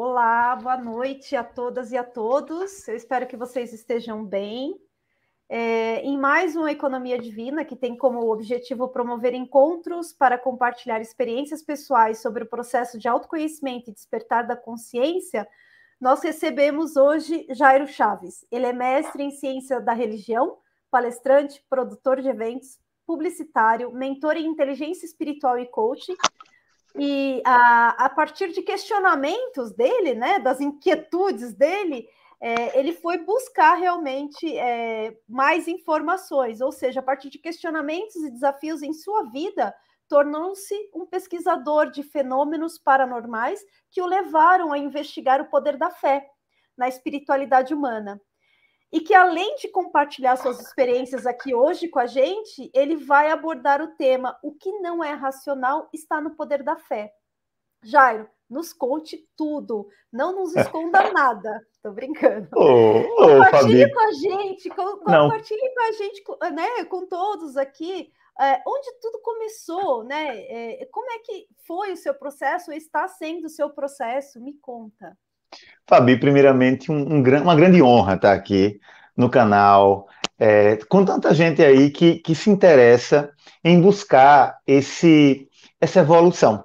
Olá, boa noite a todas e a todos. Eu espero que vocês estejam bem. É, em mais uma Economia Divina, que tem como objetivo promover encontros para compartilhar experiências pessoais sobre o processo de autoconhecimento e despertar da consciência, nós recebemos hoje Jairo Chaves. Ele é mestre em ciência da religião, palestrante, produtor de eventos, publicitário, mentor em inteligência espiritual e coaching. E a, a partir de questionamentos dele, né, das inquietudes dele, é, ele foi buscar realmente é, mais informações, ou seja, a partir de questionamentos e desafios em sua vida, tornou-se um pesquisador de fenômenos paranormais que o levaram a investigar o poder da fé na espiritualidade humana. E que, além de compartilhar suas experiências aqui hoje com a gente, ele vai abordar o tema: o que não é racional está no poder da fé. Jairo, nos conte tudo, não nos esconda nada. Tô brincando. Oh, oh, compartilhe Fabi. com a gente, com, compartilhe com a gente, né, com todos aqui, é, onde tudo começou, né? É, como é que foi o seu processo, está sendo o seu processo? Me conta. Fabi, primeiramente, um, um, uma grande honra estar aqui no canal, é, com tanta gente aí que, que se interessa em buscar esse, essa evolução.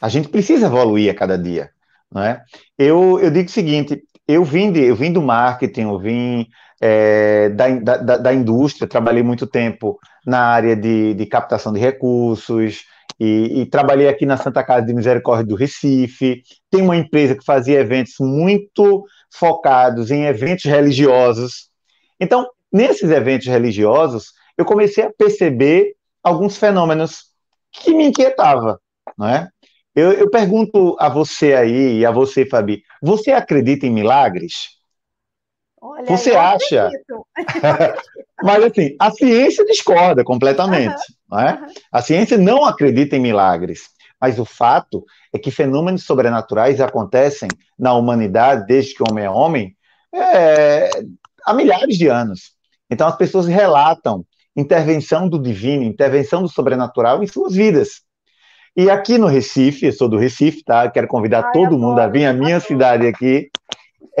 A gente precisa evoluir a cada dia, não é? Eu, eu digo o seguinte, eu vim, de, eu vim do marketing, eu vim é, da, da, da, indústria, trabalhei muito tempo na área de, de captação de recursos, e, e, trabalhei aqui na Santa Casa de Misericórdia do Recife. Tem uma empresa que fazia eventos muito focados em eventos religiosos. Então, nesses eventos religiosos, eu comecei a perceber alguns fenômenos que me inquietavam, não é? Eu, eu pergunto a você aí e a você, Fabi, você acredita em milagres? Olha, você acha? Mas assim, a ciência discorda completamente, uhum. não é? Uhum. A ciência não acredita em milagres. Mas o fato é que fenômenos sobrenaturais acontecem na humanidade desde que o homem é homem é, há milhares de anos. Então as pessoas relatam intervenção do divino, intervenção do sobrenatural em suas vidas. E aqui no Recife, eu sou do Recife, tá? Quero convidar Ai, todo mundo a vir à minha cidade aqui.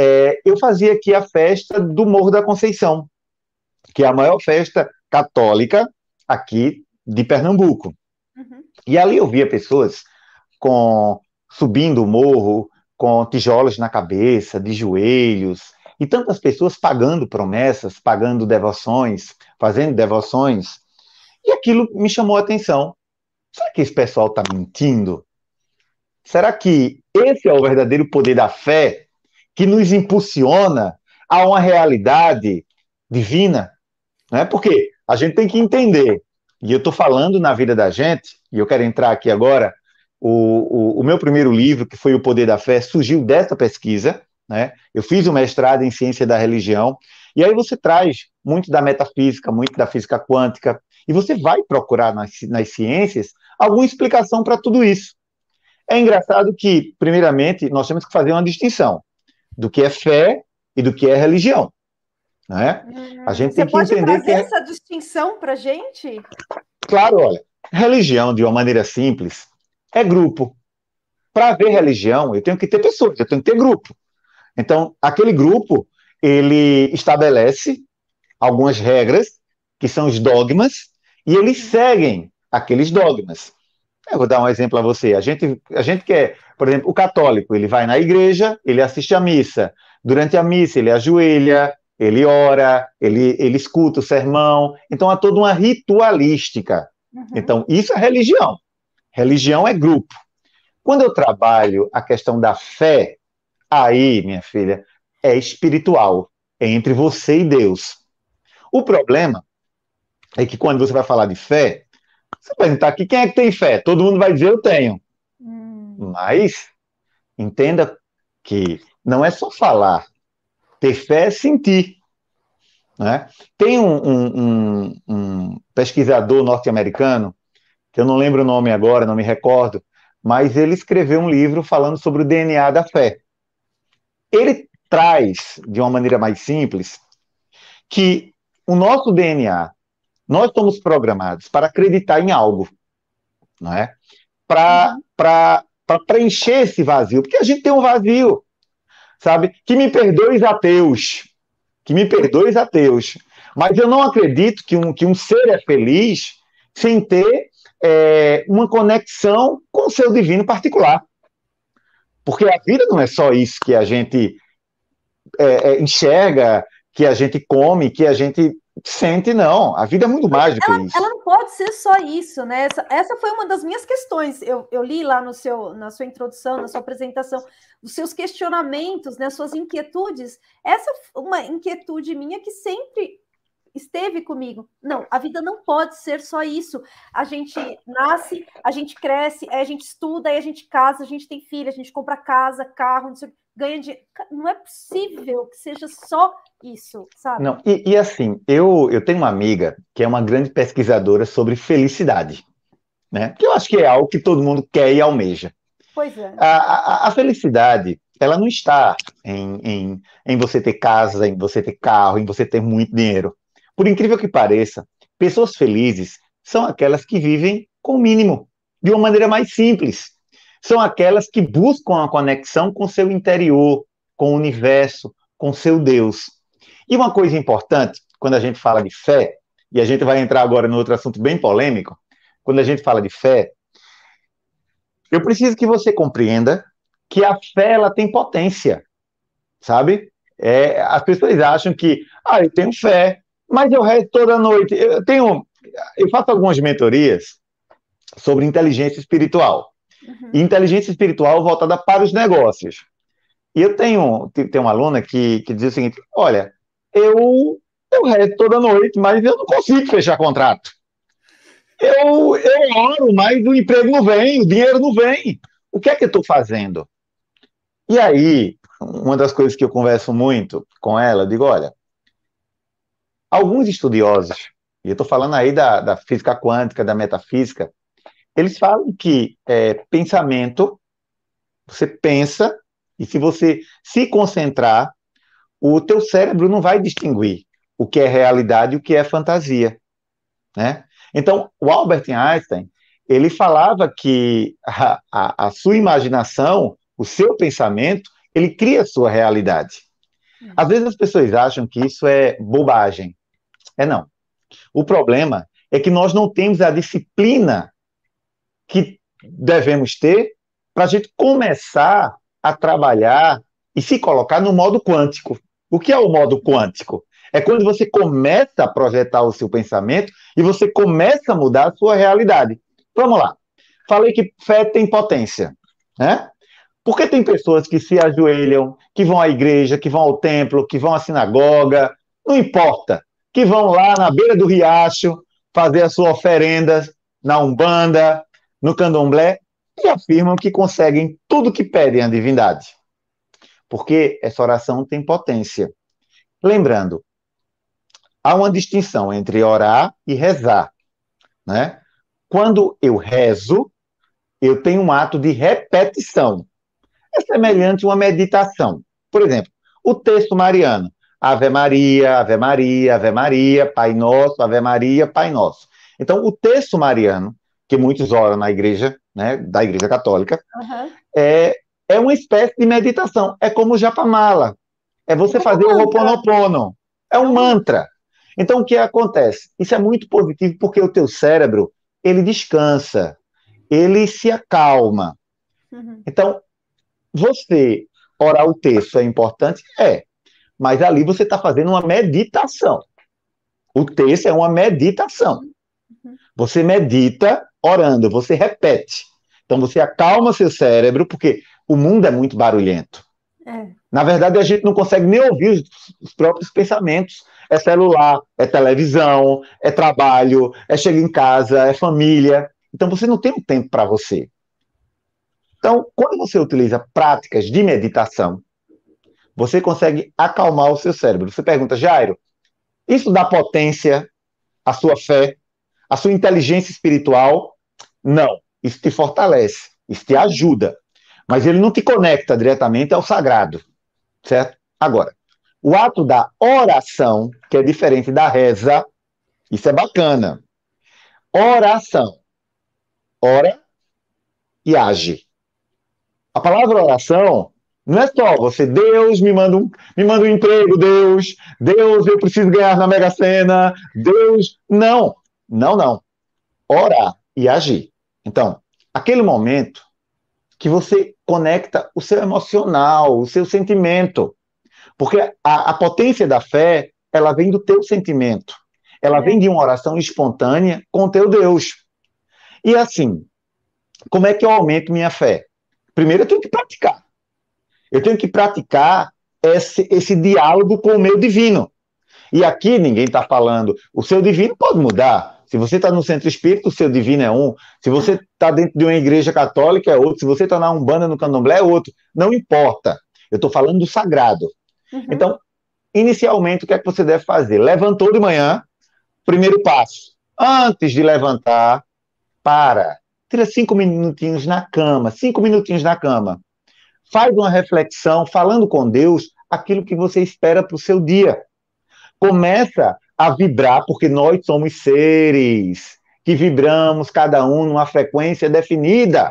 É, eu fazia aqui a festa do Morro da Conceição, que é a maior festa católica aqui de Pernambuco. Uhum. E ali eu via pessoas com subindo o morro, com tijolos na cabeça, de joelhos, e tantas pessoas pagando promessas, pagando devoções, fazendo devoções. E aquilo me chamou a atenção. Será que esse pessoal está mentindo? Será que esse é o verdadeiro poder da fé que nos impulsiona a uma realidade divina? Não é porque a gente tem que entender, e eu estou falando na vida da gente, e eu quero entrar aqui agora. O, o, o meu primeiro livro, que foi O Poder da Fé, surgiu dessa pesquisa. Né? Eu fiz o um mestrado em ciência da religião, e aí você traz muito da metafísica, muito da física quântica, e você vai procurar nas, nas ciências alguma explicação para tudo isso. É engraçado que, primeiramente, nós temos que fazer uma distinção do que é fé e do que é religião. Né? Hum, a gente tem que entender que é... essa distinção para gente? Claro, olha, religião de uma maneira simples é grupo. Para haver religião, eu tenho que ter pessoas, eu tenho que ter grupo. Então, aquele grupo ele estabelece algumas regras que são os dogmas e eles seguem aqueles dogmas. Eu vou dar um exemplo a você. A gente, a gente quer, por exemplo, o católico, ele vai na igreja, ele assiste a missa. Durante a missa, ele ajoelha, ele ora, ele, ele escuta o sermão. Então, há toda uma ritualística. Uhum. Então, isso é religião. Religião é grupo. Quando eu trabalho a questão da fé, aí, minha filha, é espiritual. É entre você e Deus. O problema é que quando você vai falar de fé, você perguntar aqui quem é que tem fé, todo mundo vai dizer eu tenho. Hum. Mas entenda que não é só falar. Ter fé é sentir. Né? Tem um, um, um, um pesquisador norte-americano, que eu não lembro o nome agora, não me recordo, mas ele escreveu um livro falando sobre o DNA da fé. Ele traz, de uma maneira mais simples, que o nosso DNA nós somos programados para acreditar em algo, não é? Para preencher esse vazio, porque a gente tem um vazio. sabe? Que me perdoe ateus, que me perdoe ateus, mas eu não acredito que um, que um ser é feliz sem ter é, uma conexão com o seu divino particular. Porque a vida não é só isso que a gente é, é, enxerga, que a gente come, que a gente sente, não. A vida é muito mais do que ela, isso. Ela não pode ser só isso, né? Essa, essa foi uma das minhas questões. Eu, eu, li lá no seu, na sua introdução, na sua apresentação, os seus questionamentos, né, suas inquietudes. Essa uma inquietude minha que sempre esteve comigo. Não, a vida não pode ser só isso. A gente nasce, a gente cresce, a gente estuda, aí a gente casa, a gente tem filho, a gente compra casa, carro, não sei, ganha dinheiro. Não é possível que seja só isso, sabe? Não, e, e, assim, eu, eu tenho uma amiga que é uma grande pesquisadora sobre felicidade, né? Que eu acho que é algo que todo mundo quer e almeja. Pois é. A, a, a felicidade, ela não está em, em, em você ter casa, em você ter carro, em você ter muito dinheiro. Por incrível que pareça, pessoas felizes são aquelas que vivem com o mínimo, de uma maneira mais simples. São aquelas que buscam a conexão com seu interior, com o universo, com seu Deus. E uma coisa importante, quando a gente fala de fé, e a gente vai entrar agora no outro assunto bem polêmico, quando a gente fala de fé, eu preciso que você compreenda que a fé ela tem potência, sabe? É, as pessoas acham que, ah, eu tenho fé, mas eu rezo toda noite. Eu tenho, eu faço algumas mentorias sobre inteligência espiritual. Uhum. Inteligência espiritual voltada para os negócios. E eu tenho, tenho uma aluna que, que diz o seguinte: olha, eu, eu rezo toda noite, mas eu não consigo fechar contrato. Eu, eu oro, mas o emprego não vem, o dinheiro não vem. O que é que eu estou fazendo? E aí, uma das coisas que eu converso muito com ela, digo: olha, Alguns estudiosos, e eu estou falando aí da, da, física quântica, da metafísica, eles falam que é, pensamento, você pensa, e se você se concentrar, o teu cérebro não vai distinguir o que é realidade e o que é fantasia, né? Então, o Albert Einstein, ele falava que a, a, a sua imaginação, o seu pensamento, ele cria a sua realidade. Hum. Às vezes as pessoas acham que isso é bobagem, é não. O problema é que nós não temos a disciplina que devemos ter para a gente começar a trabalhar e se colocar no modo quântico. O que é o modo quântico? É quando você começa a projetar o seu pensamento e você começa a mudar a sua realidade. Vamos lá. Falei que fé tem potência, né? Porque tem pessoas que se ajoelham, que vão à igreja, que vão ao templo, que vão à sinagoga, não importa que vão lá na beira do riacho fazer a sua oferenda na Umbanda, no Candomblé, e afirmam que conseguem tudo que pedem à divindade. Porque essa oração tem potência. Lembrando, há uma distinção entre orar e rezar. Né? Quando eu rezo, eu tenho um ato de repetição. É semelhante a uma meditação. Por exemplo, o texto mariano. Ave Maria, Ave Maria, Ave Maria, Pai Nosso, Ave Maria, Pai Nosso. Então, o texto mariano, que muitos oram na igreja, né, da igreja católica, uhum. é, é uma espécie de meditação. É como o japamala. É você é fazer o Ho'oponopono. É um mantra. Então, o que acontece? Isso é muito positivo porque o teu cérebro, ele descansa, ele se acalma. Uhum. Então, você orar o texto é importante? É mas ali você está fazendo uma meditação. O texto é uma meditação. Você medita orando, você repete. Então você acalma seu cérebro, porque o mundo é muito barulhento. É. Na verdade, a gente não consegue nem ouvir os, os, próprios pensamentos. É celular, é televisão, é trabalho, é chegar em casa, é família. Então você não tem um tempo para você. Então, quando você utiliza práticas de meditação, você consegue acalmar o seu cérebro. Você pergunta, Jairo, isso dá potência à sua fé, à sua inteligência espiritual? Não. Isso te fortalece, isso te ajuda. Mas ele não te conecta diretamente ao sagrado, certo? Agora, o ato da oração, que é diferente da reza, isso é bacana. Oração. Ora e age. A palavra oração Não é só você, Deus me manda um, me manda um emprego, Deus, Deus, eu preciso ganhar na Mega Sena, Deus. Não, não, não. Orar e agir. Então, aquele momento que você conecta o seu emocional, o seu sentimento. Porque a, a potência da fé, ela vem do teu sentimento. Ela é. vem de uma oração espontânea com o teu Deus. E assim, como é que eu aumento minha fé? Primeiro eu tenho que praticar. Eu tenho que praticar esse, esse diálogo com o meu divino. E aqui ninguém está falando, o seu divino pode mudar. Se você está no centro espírita, o seu divino é um. Se você está dentro de uma igreja católica, é outro. Se você está na Umbanda, no Candomblé, é outro. Não importa. Eu estou falando do sagrado. Uhum. Então, inicialmente, o que é que você deve fazer? Levantou de manhã, primeiro passo. Antes de levantar, para. Tira cinco minutinhos na cama, cinco minutinhos na cama. Faz uma reflexão, falando com Deus, aquilo que você espera para o seu dia. Começa a vibrar, porque nós somos seres que vibramos cada um numa frequência definida.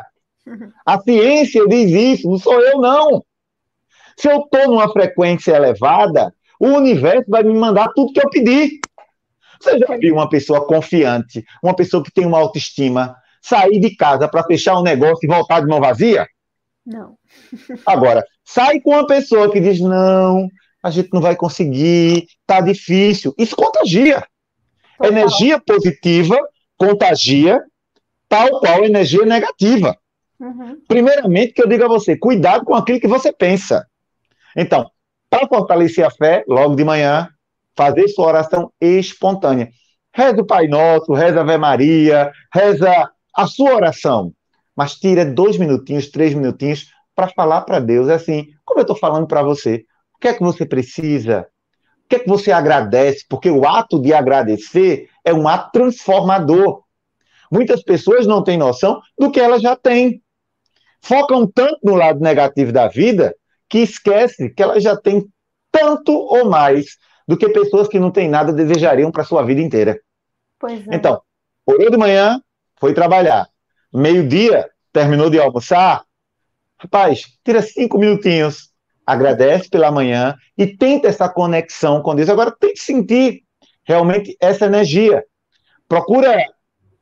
A ciência diz isso, não sou eu, não. Se eu estou numa frequência elevada, o universo vai me mandar tudo que eu pedir. Você já viu uma pessoa confiante, uma pessoa que tem uma autoestima, sair de casa para fechar um negócio e voltar de mão vazia? Não. Agora, sai com uma pessoa que diz: não, a gente não vai conseguir, tá difícil. Isso contagia. Total. Energia positiva contagia, tal qual energia negativa. Uhum. Primeiramente, que eu digo a você: cuidado com aquilo que você pensa. Então, para fortalecer a fé, logo de manhã, fazer sua oração espontânea. Reza o Pai Nosso, reza a Ave Maria, reza a sua oração mas tira dois minutinhos, três minutinhos para falar para Deus é assim, como eu estou falando para você, que é que você precisa? O que é que você agradece? Porque o ato de agradecer é um ato transformador. Muitas pessoas não têm noção do que elas já têm. Focam tanto no lado negativo da vida que esquece que elas já têm tanto ou mais do que pessoas que não têm nada desejariam para sua vida inteira. Pois é. Então, orou de manhã, foi trabalhar meio-dia, terminou de almoçar, rapaz, tira cinco minutinhos, agradece pela manhã e tenta essa conexão com Deus. Agora, tem que sentir realmente essa energia. Procura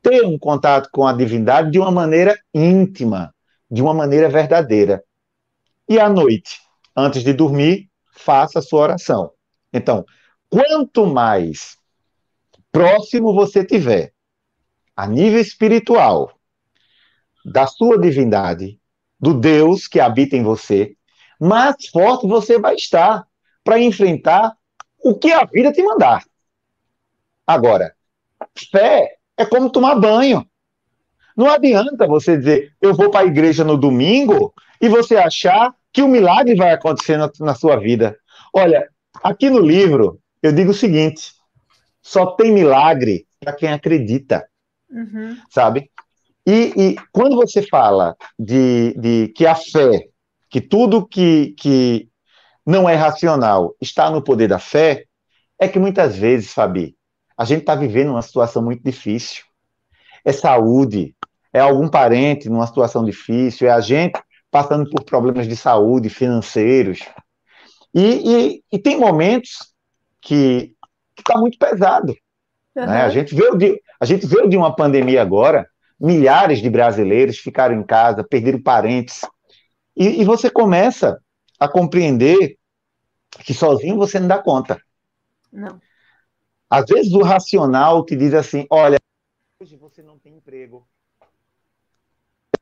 ter um contato com a divindade de uma maneira íntima, de uma maneira verdadeira. E à noite, antes de dormir, faça a sua oração. Então, quanto mais próximo você tiver, a nível espiritual, da sua divindade, do Deus que habita em você, mais forte você vai estar para enfrentar o que a vida te mandar. Agora, fé é como tomar banho. Não adianta você dizer, eu vou para a igreja no domingo e você achar que o milagre vai acontecer na, na sua vida. Olha, aqui no livro, eu digo o seguinte: só tem milagre para quem acredita. Uhum. Sabe? E, e quando você fala de, de, que a fé, que tudo que, que não é racional está no poder da fé, é que muitas vezes, Fabi, a gente está vivendo uma situação muito difícil. É saúde, é algum parente numa situação difícil, é a gente passando por problemas de saúde, financeiros. E, e, e tem momentos que está muito pesado. Uhum. Né? A, gente veio de, a gente veio de uma pandemia agora milhares de brasileiros ficaram em casa, perderam parentes. E, e, você começa a compreender que sozinho você não dá conta. Não. Às vezes o racional te diz assim: olha, hoje você não tem emprego,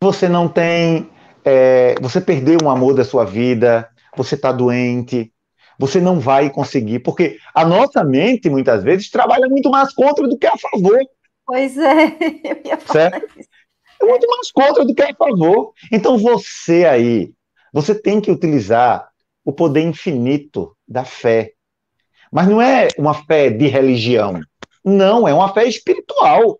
você não tem. É, você perdeu um amor da sua vida, você está doente, você não vai conseguir, porque a nossa mente muitas vezes trabalha muito mais contra do que a favor. Pois é, eu ia falar certo? isso. É muito mais contra do que a favor. Então você aí, você tem que utilizar o poder infinito da fé. Mas não é uma fé de religião. Não, é uma fé espiritual.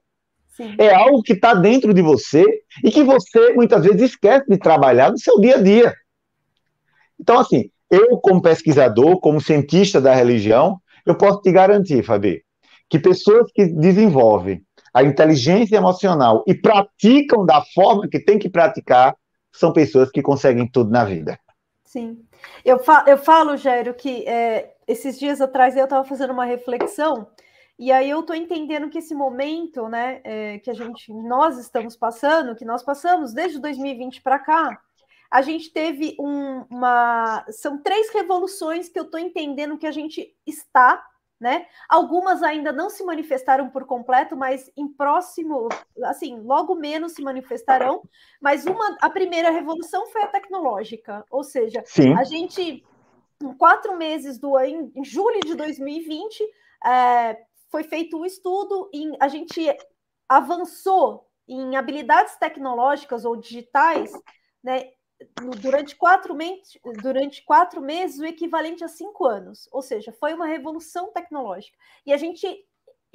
Sim. É algo que está dentro de você e que você muitas vezes esquece de trabalhar no seu dia a dia. Então, assim, eu, como pesquisador, como cientista da religião, eu posso te garantir, Fabi, que pessoas que desenvolvem a inteligência emocional e praticam da forma que tem que praticar, são pessoas que conseguem tudo na vida. Sim. Eu, fa eu falo, Gério, que é, esses dias atrás eu estava fazendo uma reflexão e aí eu estou entendendo que esse momento, né, é, que a gente, nós estamos passando, que nós passamos desde 2020 para cá, a gente teve um, uma, são três revoluções que eu estou entendendo que a gente está, né? Algumas ainda não se manifestaram por completo, mas em próximo, assim, logo menos se manifestarão. Mas uma, a primeira revolução foi a tecnológica, ou seja, Sim. a gente em quatro meses do em, em julho de 2020 é, foi feito um estudo e a gente avançou em habilidades tecnológicas ou digitais, né, durante quatro, meses, durante quatro meses o equivalente a cinco anos. Ou seja, foi uma revolução tecnológica. E a gente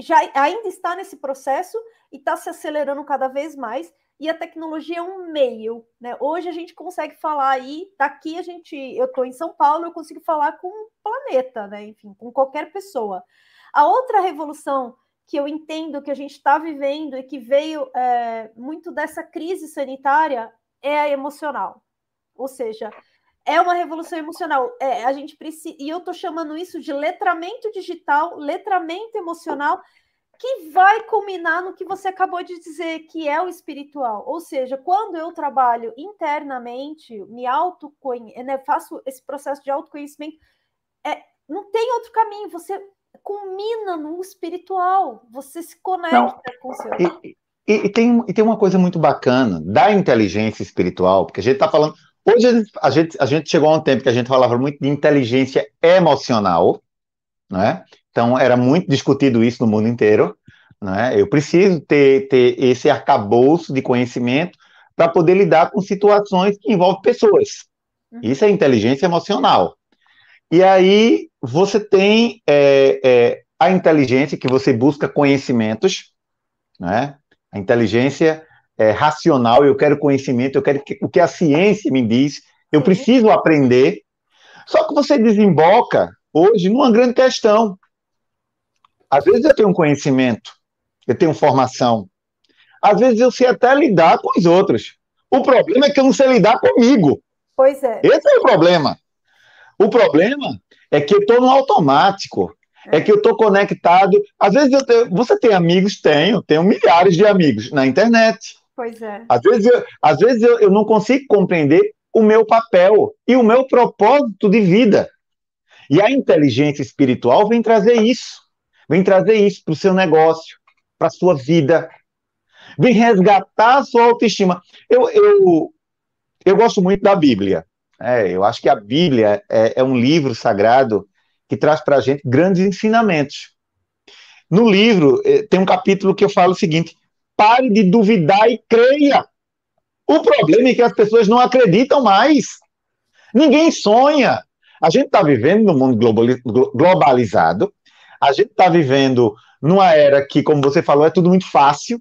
já ainda está nesse processo e está se acelerando cada vez mais. E a tecnologia é um meio, né? Hoje a gente consegue falar aí, daqui a gente, eu estou em São Paulo, eu consigo falar com o planeta, né? Enfim, com qualquer pessoa. A outra revolução que eu entendo que a gente está vivendo e que veio é, muito dessa crise sanitária é a emocional. Ou seja, é uma revolução emocional. É, a gente precisa, e eu estou chamando isso de letramento digital, letramento emocional, que vai culminar no que você acabou de dizer, que é o espiritual. Ou seja, quando eu trabalho internamente, me autoconheço, né, faço esse processo de autoconhecimento, é, não tem outro caminho. Você culmina no espiritual, você se conecta não, com o seu. E, e, e, tem, e tem uma coisa muito bacana da inteligência espiritual, porque a gente está falando Hoje a gente, a gente chegou a um tempo que a gente falava muito de inteligência emocional, né? Então era muito discutido isso no mundo inteiro, né? Eu preciso ter, ter esse arcabouço de conhecimento para poder lidar com situações que envolvem pessoas. Uhum. Isso é inteligência emocional. E aí você tem é, é, a inteligência que você busca conhecimentos, né? A inteligência é, racional, eu quero conhecimento, eu quero que, o que a ciência me diz, eu preciso aprender. Só que você desemboca hoje numa grande questão. Às vezes eu tenho conhecimento, eu tenho formação. Às vezes eu sei até lidar com os outros. O problema é que eu não sei lidar comigo. Pois é. Esse é o problema. O problema é que eu estou no automático. É. é que eu estou conectado. Às vezes eu tenho, você tem amigos? Tenho, tenho milhares de amigos na internet. Pois é. Às vezes, eu, às vezes eu, eu não consigo compreender o meu papel e o meu propósito de vida. E a inteligência espiritual vem trazer isso. Vem trazer isso para o seu negócio, para a sua vida. Vem resgatar a sua autoestima. Eu, eu, eu gosto muito da Bíblia. É, eu acho que a Bíblia é, é um livro sagrado que traz para a gente grandes ensinamentos. No livro, eh, tem um capítulo que eu falo o seguinte: pare de duvidar e creia. O problema é que as pessoas não acreditam mais. Ninguém sonha. A gente está vivendo num mundo globalizado, a gente está vivendo numa era que, como você falou, é tudo muito fácil,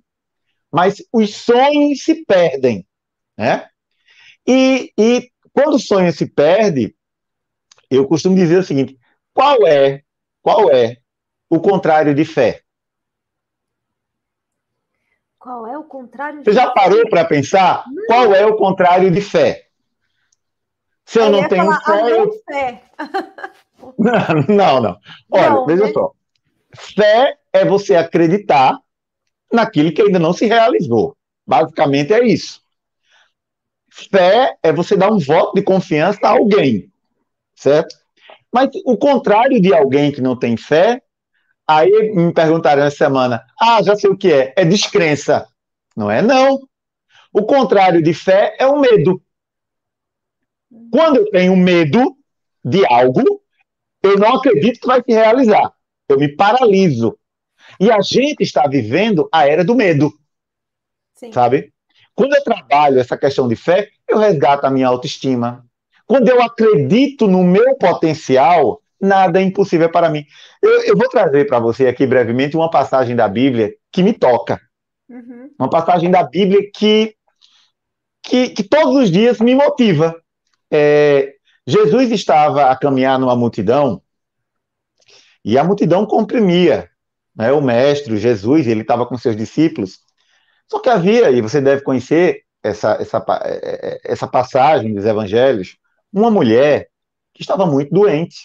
mas os sonhos se perdem. Né? E, e quando o sonho se perde, eu costumo dizer o seguinte: qual é, qual é o contrário de fé? Qual é o contrário? Você já parou para pensar qual é o contrário de fé? Se eu, não tenho falar, fé, eu... fé. não, não, Olha, não, veja né? só. Fé é você acreditar naquilo que ainda não se realizou. Basicamente é isso. Fé é você dar um voto de confiança a alguém, certo? Mas o contrário de alguém que não tem fé Aí me perguntaram essa semana: ah, já sei o que é, é descrença. Não é, não. O contrário de fé é o medo. Quando eu tenho medo de algo, eu não acredito que vai se realizar. Eu me paraliso. E a gente está vivendo a era do medo. Sim. Sabe? Quando eu trabalho essa questão de fé, eu resgato a minha autoestima. Quando eu acredito no meu potencial, nada é impossível para mim. Eu, eu vou trazer para você aqui brevemente uma passagem da Bíblia que me toca. Uhum. Uma passagem da Bíblia que, que, que todos os dias me motiva. É, Jesus estava a caminhar numa multidão e a multidão comprimia né, o mestre, Jesus, ele estava com seus discípulos. Só que havia, e você deve conhecer essa, essa, é, é, essa passagem dos evangelhos, uma mulher que estava muito doente,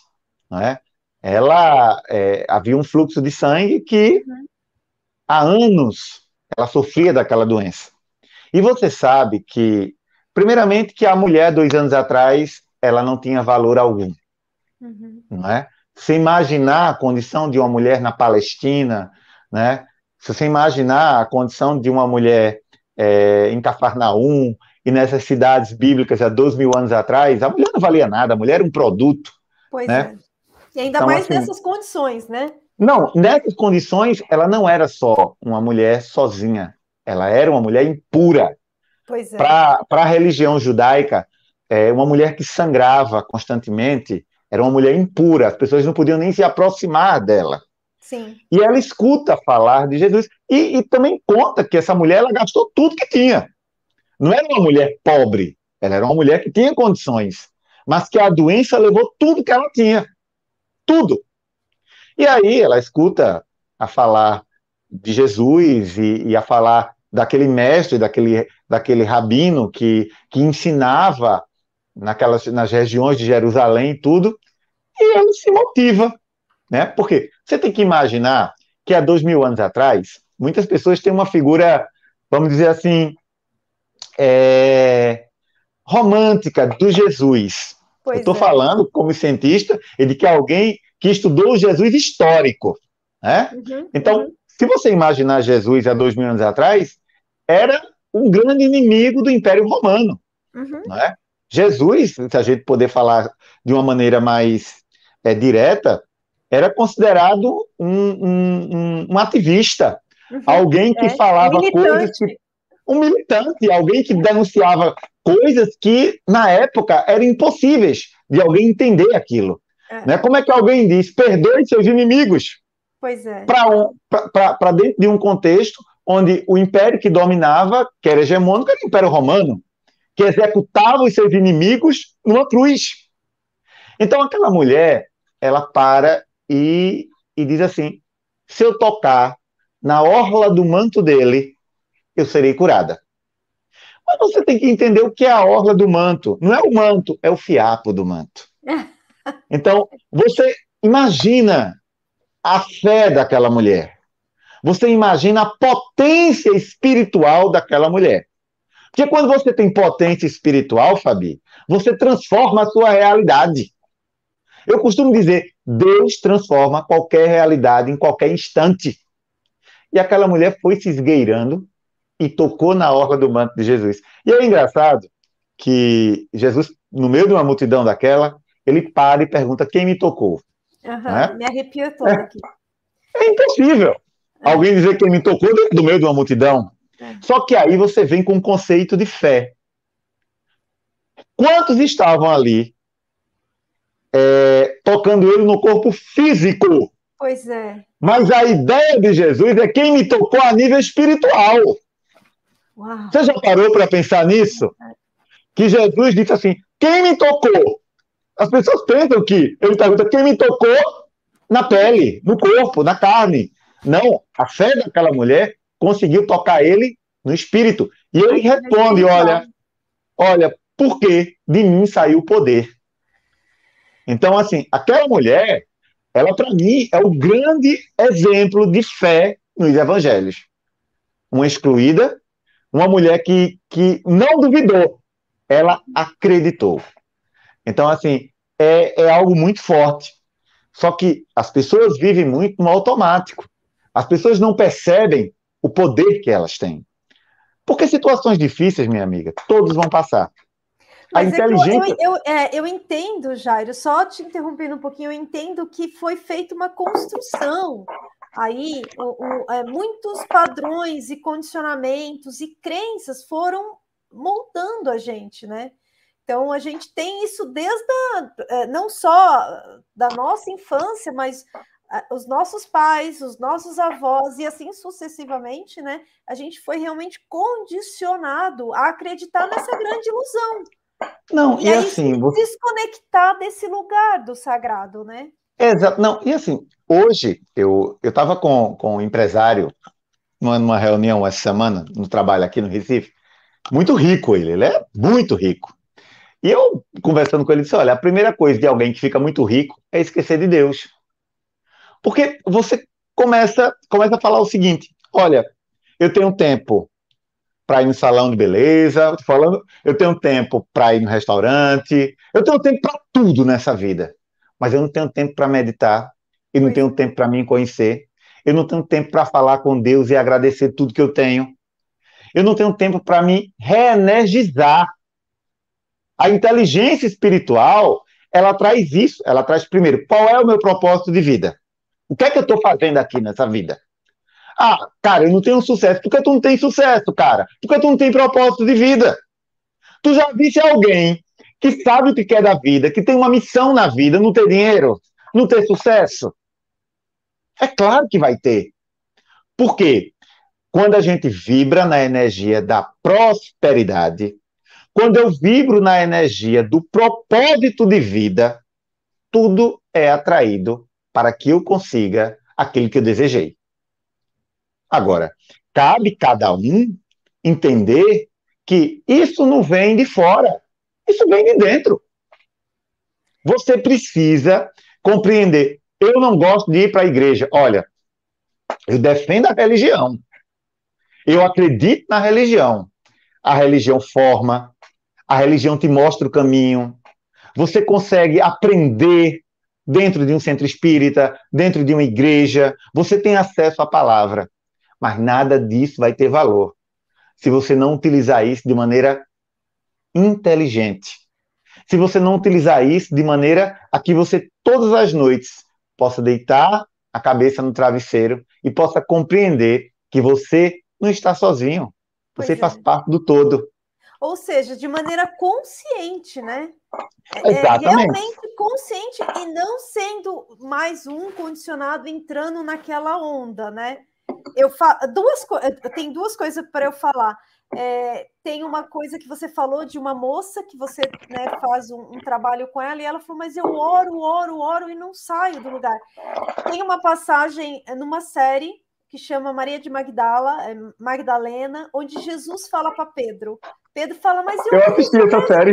não é? Ela é, havia um fluxo de sangue que uhum. há anos ela sofria daquela doença. E você sabe que, primeiramente, que a mulher dois anos atrás ela não tinha valor algum, uhum. não é? Você imaginar a condição de uma mulher na Palestina, né? Se você imaginar a condição de uma mulher é, em Cafarnaum e nessas cidades bíblicas há dois mil anos atrás, a mulher não valia nada, a mulher era um produto. Pois né? é. E ainda então, mais assim, nessas condições, né? Não, nessas condições, ela não era só uma mulher sozinha, ela era uma mulher impura. Pois é. Para a religião judaica, é, uma mulher que sangrava constantemente era uma mulher impura, as pessoas não podiam nem se aproximar dela. Sim. E ela escuta falar de Jesus e, e, também conta que essa mulher ela gastou tudo que tinha. Não era uma mulher pobre, ela era uma mulher que tinha condições, mas que a doença levou tudo que ela tinha. Tudo. E aí ela escuta a falar de Jesus e, e a falar daquele mestre, daquele, daquele rabino que, que ensinava naquelas, nas regiões de Jerusalém e tudo, e ela se motiva, né? Porque você tem que imaginar que há dois mil anos atrás, muitas pessoas têm uma figura, vamos dizer assim, é, romântica do Jesus. Pois Eu estou é. falando, como cientista, de que alguém que estudou o Jesus histórico. Né? Uhum, então, uhum. se você imaginar Jesus há dois mil anos atrás, era um grande inimigo do Império Romano. Uhum. Né? Jesus, se a gente poder falar de uma maneira mais é, direta, era considerado um, um, um, ativista, uhum. alguém que é, falava militante. coisas que. Um militante, alguém que denunciava coisas que, na época, eram impossíveis de alguém entender aquilo. É. Né? Como é que alguém diz, perdoe seus inimigos? Pois é. Para dentro de um contexto onde o império que dominava, que era hegemônico, era o Império Romano que executava os seus inimigos numa cruz. Então aquela mulher, ela para e, e diz assim: se eu tocar na orla do manto dele, eu serei curada. Mas você tem que entender o que é a orla do manto. Não é o manto, é o fiapo do manto. Então, você imagina a fé daquela mulher. Você imagina a potência espiritual daquela mulher. Porque quando você tem potência espiritual, Fabi, você transforma a sua realidade. Eu costumo dizer, Deus transforma qualquer realidade em qualquer instante. E aquela mulher foi se esgueirando e tocou na orla do manto de Jesus. E é engraçado que Jesus, no meio de uma multidão daquela, ele para e pergunta quem me tocou. Uhum, Me arrepiou todo é, aqui. É impossível é. alguém dizer quem me tocou do meio de uma multidão. É. Só que aí você vem com o conceito de fé. Quantos estavam ali é, tocando ele no corpo físico? Pois é. Mas a ideia de Jesus é quem me tocou a nível espiritual. Uau. Você já parou para pensar nisso? Que Jesus disse assim: quem me tocou? As pessoas pensam que ele pergunta quem me tocou na pele, no corpo, na carne. Não, a fé daquela mulher conseguiu tocar ele no espírito. E ele responde: olha, olha, por que de mim saiu o poder? Então, assim, aquela mulher, ela para mim é o grande exemplo de fé nos evangelhos. Uma excluída, uma mulher que, que não duvidou, ela acreditou. Então, assim, é, é algo muito forte. Só que as pessoas vivem muito no automático. As pessoas não percebem o poder que elas têm. Porque situações difíceis, minha amiga, todos vão passar. A Mas inteligência... eu, eu, é, eu entendo, Jairo, só te interrompendo um pouquinho, eu entendo que foi feita uma construção. Aí, o, o, é, muitos padrões e condicionamentos e crenças foram moldando a gente, né? Então, a gente tem isso desde a, é, não só da nossa infância, mas os nossos pais, os nossos avós e assim sucessivamente, né? A gente foi realmente condicionado a acreditar nessa grande ilusão. Não, e, e assim, você... desconectar desse lugar do sagrado, né? Exato. Não, e assim, hoje eu estava com, com um empresário numa, numa reunião essa semana no trabalho aqui no Recife, muito rico ele, ele é muito rico. E eu conversando com ele, disse: olha, a primeira coisa de alguém que fica muito rico é esquecer de Deus. Porque você começa, começa a falar o seguinte: olha, eu tenho tempo para ir no salão de beleza, falando, eu tenho tempo para ir no restaurante, eu tenho tempo para tudo nessa vida, mas eu não tenho tempo para meditar, eu não tenho tempo para me conhecer, eu não tenho tempo para falar com Deus e agradecer tudo que eu tenho, eu não tenho tempo para me reenergizar. A inteligência espiritual, ela traz isso, ela traz primeiro, qual é o meu propósito de vida? O que é que eu estou fazendo aqui nessa vida? Ah, cara, eu não tenho sucesso. Por que tu não tem sucesso, cara? Por que tu não tem propósito de vida? Tu já visse alguém que sabe o que quer da vida, que tem uma missão na vida, não ter dinheiro, não ter sucesso? É claro que vai ter. Por quê? Quando a gente vibra na energia da prosperidade, quando eu vibro na energia do propósito de vida, tudo é atraído para que eu consiga aquilo que eu desejei. Agora, cabe cada um entender que isso não vem de fora, isso vem de dentro. Você precisa compreender. Eu não gosto de ir para a igreja. Olha, eu defendo a religião. Eu acredito na religião. A religião forma, a religião te mostra o caminho. Você consegue aprender dentro de um centro espírita, dentro de uma igreja. Você tem acesso à palavra mas nada disso vai ter valor se você não utilizar isso de maneira inteligente. Se você não utilizar isso de maneira a que você, todas as noites, possa deitar a cabeça no travesseiro e possa compreender que você não está sozinho. Você é. faz parte do todo. Ou seja, de maneira consciente, né? É, Exatamente. realmente consciente e não sendo mais um condicionado entrando naquela onda, né? eu falo duas tem duas coisas para eu falar. É, tem uma coisa que você falou de uma moça que você né, faz um, um, trabalho com ela e ela falou, mas eu oro, oro, oro e não saio do lugar. Tem uma passagem numa série que chama Maria de Magdala, é, Magdalena, onde Jesus fala para Pedro. Pedro fala, mas eu, eu assisti essa série.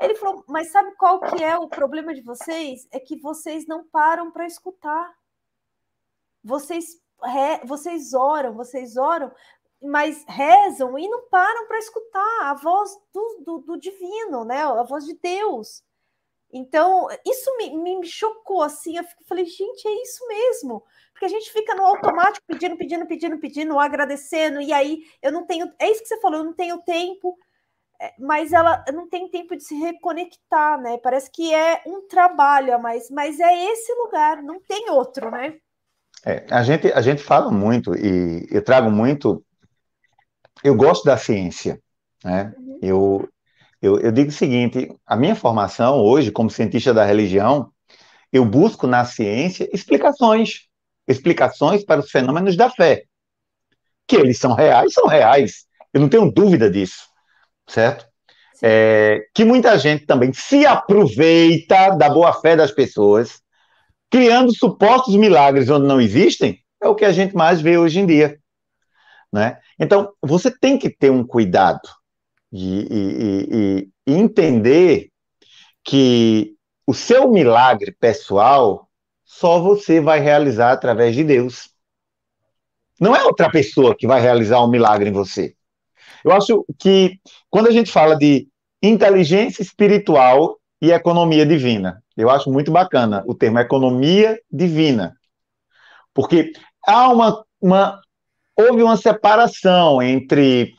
Ele falou, mas sabe qual que é o problema de vocês? É que vocês não param para escutar. Vocês vocês oram, vocês oram, mas rezam e não param para escutar a voz do, do, do, divino, né? A voz de Deus. Então, isso me, me chocou assim. Eu falei, gente, é isso mesmo. Porque a gente fica no automático pedindo, pedindo, pedindo, pedindo, agradecendo, e aí eu não tenho. É isso que você falou, eu não tenho tempo é, mas ela não tem tempo de se reconectar, né? Parece que é um trabalho a mais, mas é esse lugar, não tem outro, né? É, a, gente, a gente fala muito, e eu trago muito. Eu gosto da ciência. Né? Uhum. Eu, eu, eu digo o seguinte: a minha formação hoje, como cientista da religião, eu busco na ciência explicações explicações para os fenômenos da fé. Que eles são reais, são reais. Eu não tenho dúvida disso. Certo? É, que muita gente também se aproveita da boa fé das pessoas criando supostos milagres onde não existem, é o que a gente mais vê hoje em dia. Né? Então, você tem que ter um cuidado e, e, e entender que o seu milagre pessoal só você vai realizar através de Deus. Não é outra pessoa que vai realizar um milagre em você. Eu acho que quando a gente fala de inteligência espiritual e economia divina, eu acho muito bacana o termo economia divina, porque há uma, uma houve uma separação entre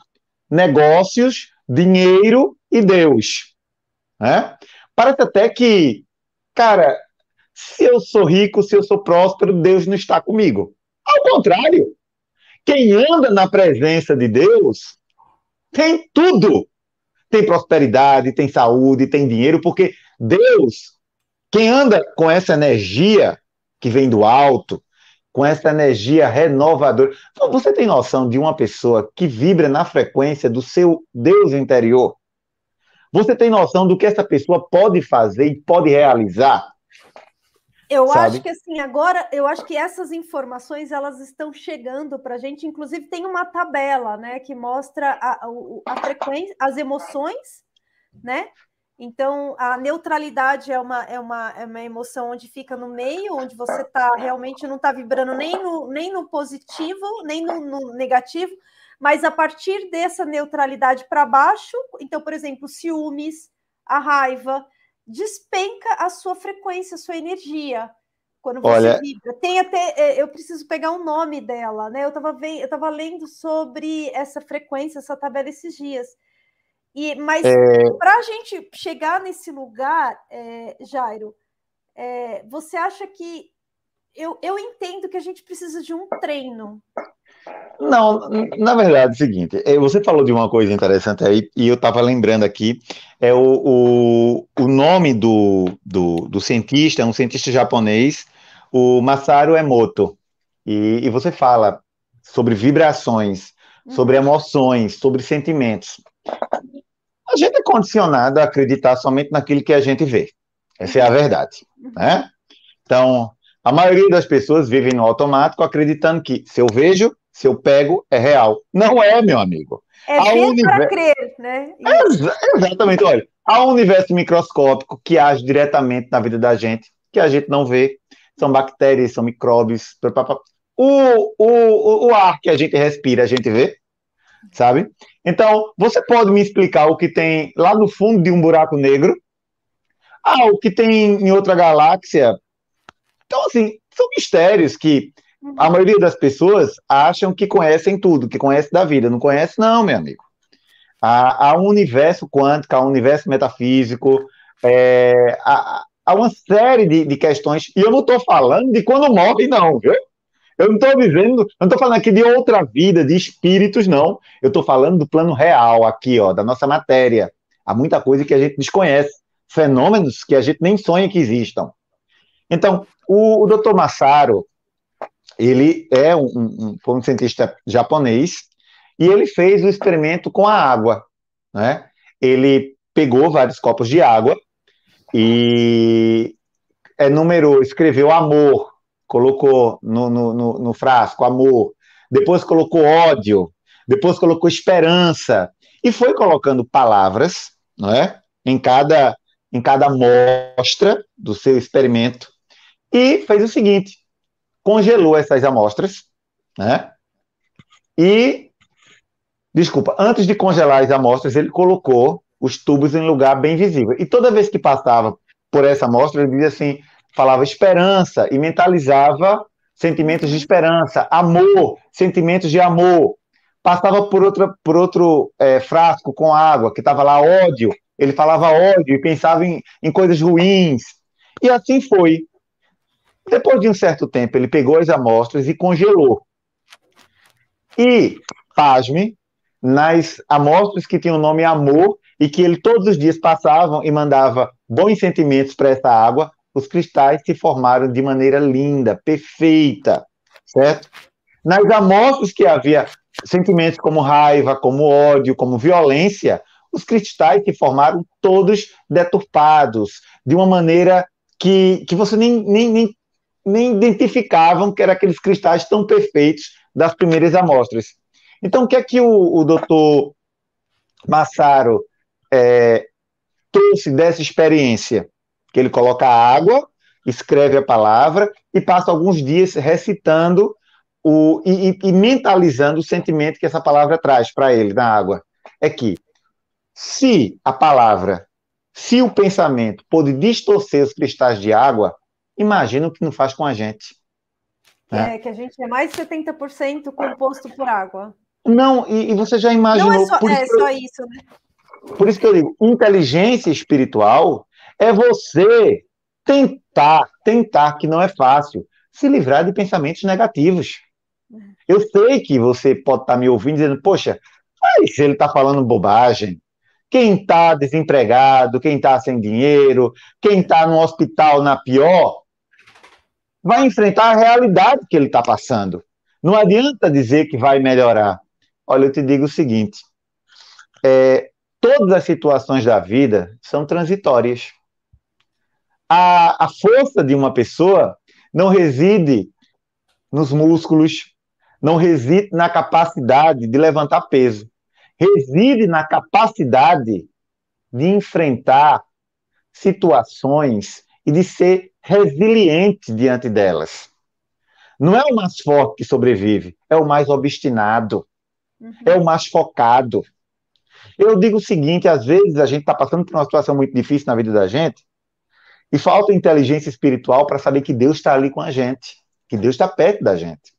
negócios, dinheiro e Deus. Né? Parece até que, cara, se eu sou rico, se eu sou próspero, Deus não está comigo. Ao contrário, quem anda na presença de Deus tem tudo. Tem prosperidade, tem saúde, tem dinheiro, porque Deus quem anda com essa energia que vem do alto, com essa energia renovadora. Você tem noção de uma pessoa que vibra na frequência do seu Deus interior? Você tem noção do que essa pessoa pode fazer e pode realizar? Eu Sabe? acho que assim, agora eu acho que essas informações elas estão chegando para a gente. Inclusive, tem uma tabela né, que mostra a, a, a frequência, as emoções, né? Então, a neutralidade é uma, é uma, é uma emoção onde fica no meio, onde você tá realmente não está vibrando nem no, nem no positivo, nem no, no negativo, mas a partir dessa neutralidade para baixo, então, por exemplo, ciúmes, a raiva, despenca a sua frequência, a sua energia. Quando você Olha... vibra. Tem até. É, eu preciso pegar o um nome dela, né? Eu estava eu tava lendo sobre essa frequência, essa tabela esses dias. E, mas é... para a gente chegar nesse lugar, é, Jairo, é, você acha que eu, eu entendo que a gente precisa de um treino. Não, na verdade é o seguinte, é, você falou de uma coisa interessante aí, e eu estava lembrando aqui, é o, o, o nome do, do, do, cientista, é um cientista japonês, o Masaru Emoto, e, e você fala sobre vibrações, sobre uhum. emoções, sobre sentimentos. A gente é condicionado a acreditar somente naquilo que a gente vê, essa é a verdade, né? Então, a maioria das pessoas vive no automático acreditando que se eu vejo, se eu pego, é real. Não é, meu amigo. É ver univer... para crer, né? É, exatamente. Olha, há um universo microscópico que age diretamente na vida da gente, que a gente não vê. São bactérias, são micróbios. O, o, o ar que a gente respira, a gente vê, sabe? Então, você pode me explicar o que tem lá no fundo de um buraco negro? Ah, o que tem em outra galáxia? Então, assim, são mistérios que a maioria das pessoas acham que conhecem tudo, que conhecem da vida. Não conhece, não, meu amigo. Há, há um universo quântico, há um universo metafísico, é, há, há, uma série de, de, questões. E eu não estou falando de quando morre, não, viu? Eu não estou vivendo, não estou falando aqui de outra vida, de espíritos, não. Eu estou falando do plano real aqui, ó, da nossa matéria. Há muita coisa que a gente desconhece, fenômenos que a gente nem sonha que existam. Então, o, o Dr. Massaro, ele é um, um, um cientista japonês e ele fez o experimento com a água, né? Ele pegou vários copos de água e enumerou, escreveu amor, colocou no, no, no, no frasco amor, depois colocou ódio, depois colocou esperança e foi colocando palavras, não é? Em cada em cada amostra do seu experimento e fez o seguinte: congelou essas amostras, né? E, desculpa, antes de congelar as amostras, ele colocou os tubos em lugar bem visível. E toda vez que passava por essa amostra, ele dizia assim, falava esperança e mentalizava sentimentos de esperança, amor, sentimentos de amor. Passava por, outra, por outro é, frasco com água, que estava lá ódio, ele falava ódio e pensava em, em coisas ruins. E assim foi. Depois de um certo tempo, ele pegou as amostras e congelou. E, pasme, nas amostras que tinham o nome amor e que ele todos os dias passavam e mandava bons sentimentos para essa água, os cristais se formaram de maneira linda, perfeita, certo? Nas amostras que havia sentimentos como raiva, como ódio, como violência, os cristais se formaram todos deturpados, de uma maneira que, que você nem, nem, nem nem identificavam que eram aqueles cristais tão perfeitos das primeiras amostras. Então, o que é que o, o doutor Massaro é, trouxe dessa experiência? Que ele coloca água, escreve a palavra e passa alguns dias recitando o, e, e mentalizando o sentimento que essa palavra traz para ele na água. É que se a palavra, se o pensamento pode distorcer os cristais de água, imagina o que não faz com a gente. Né? É, que a gente é mais de 70% composto por água. Não, e, e você já imaginou. Não é só, é isso, só isso, né? Por isso que eu digo, inteligência espiritual é você tentar, tentar, que não é fácil, se livrar de pensamentos negativos. Eu sei que você pode estar me ouvindo dizendo, poxa, mas ele está falando bobagem. Quem está desempregado, quem está sem dinheiro, quem está no hospital na pior, vai enfrentar a realidade que ele está passando. Não adianta dizer que vai melhorar. Olha, eu te digo o seguinte: é, todas as situações da vida são transitórias. A, a força de uma pessoa não reside nos músculos, não reside na capacidade de levantar peso, reside na capacidade de enfrentar situações e de ser resiliente diante delas. Não é o mais forte que sobrevive, é o mais obstinado, uhum. é o mais focado. Eu digo o seguinte: às vezes a gente está passando por uma situação muito difícil na vida da gente e falta inteligência espiritual para saber que Deus está ali com a gente, que Deus está perto da gente.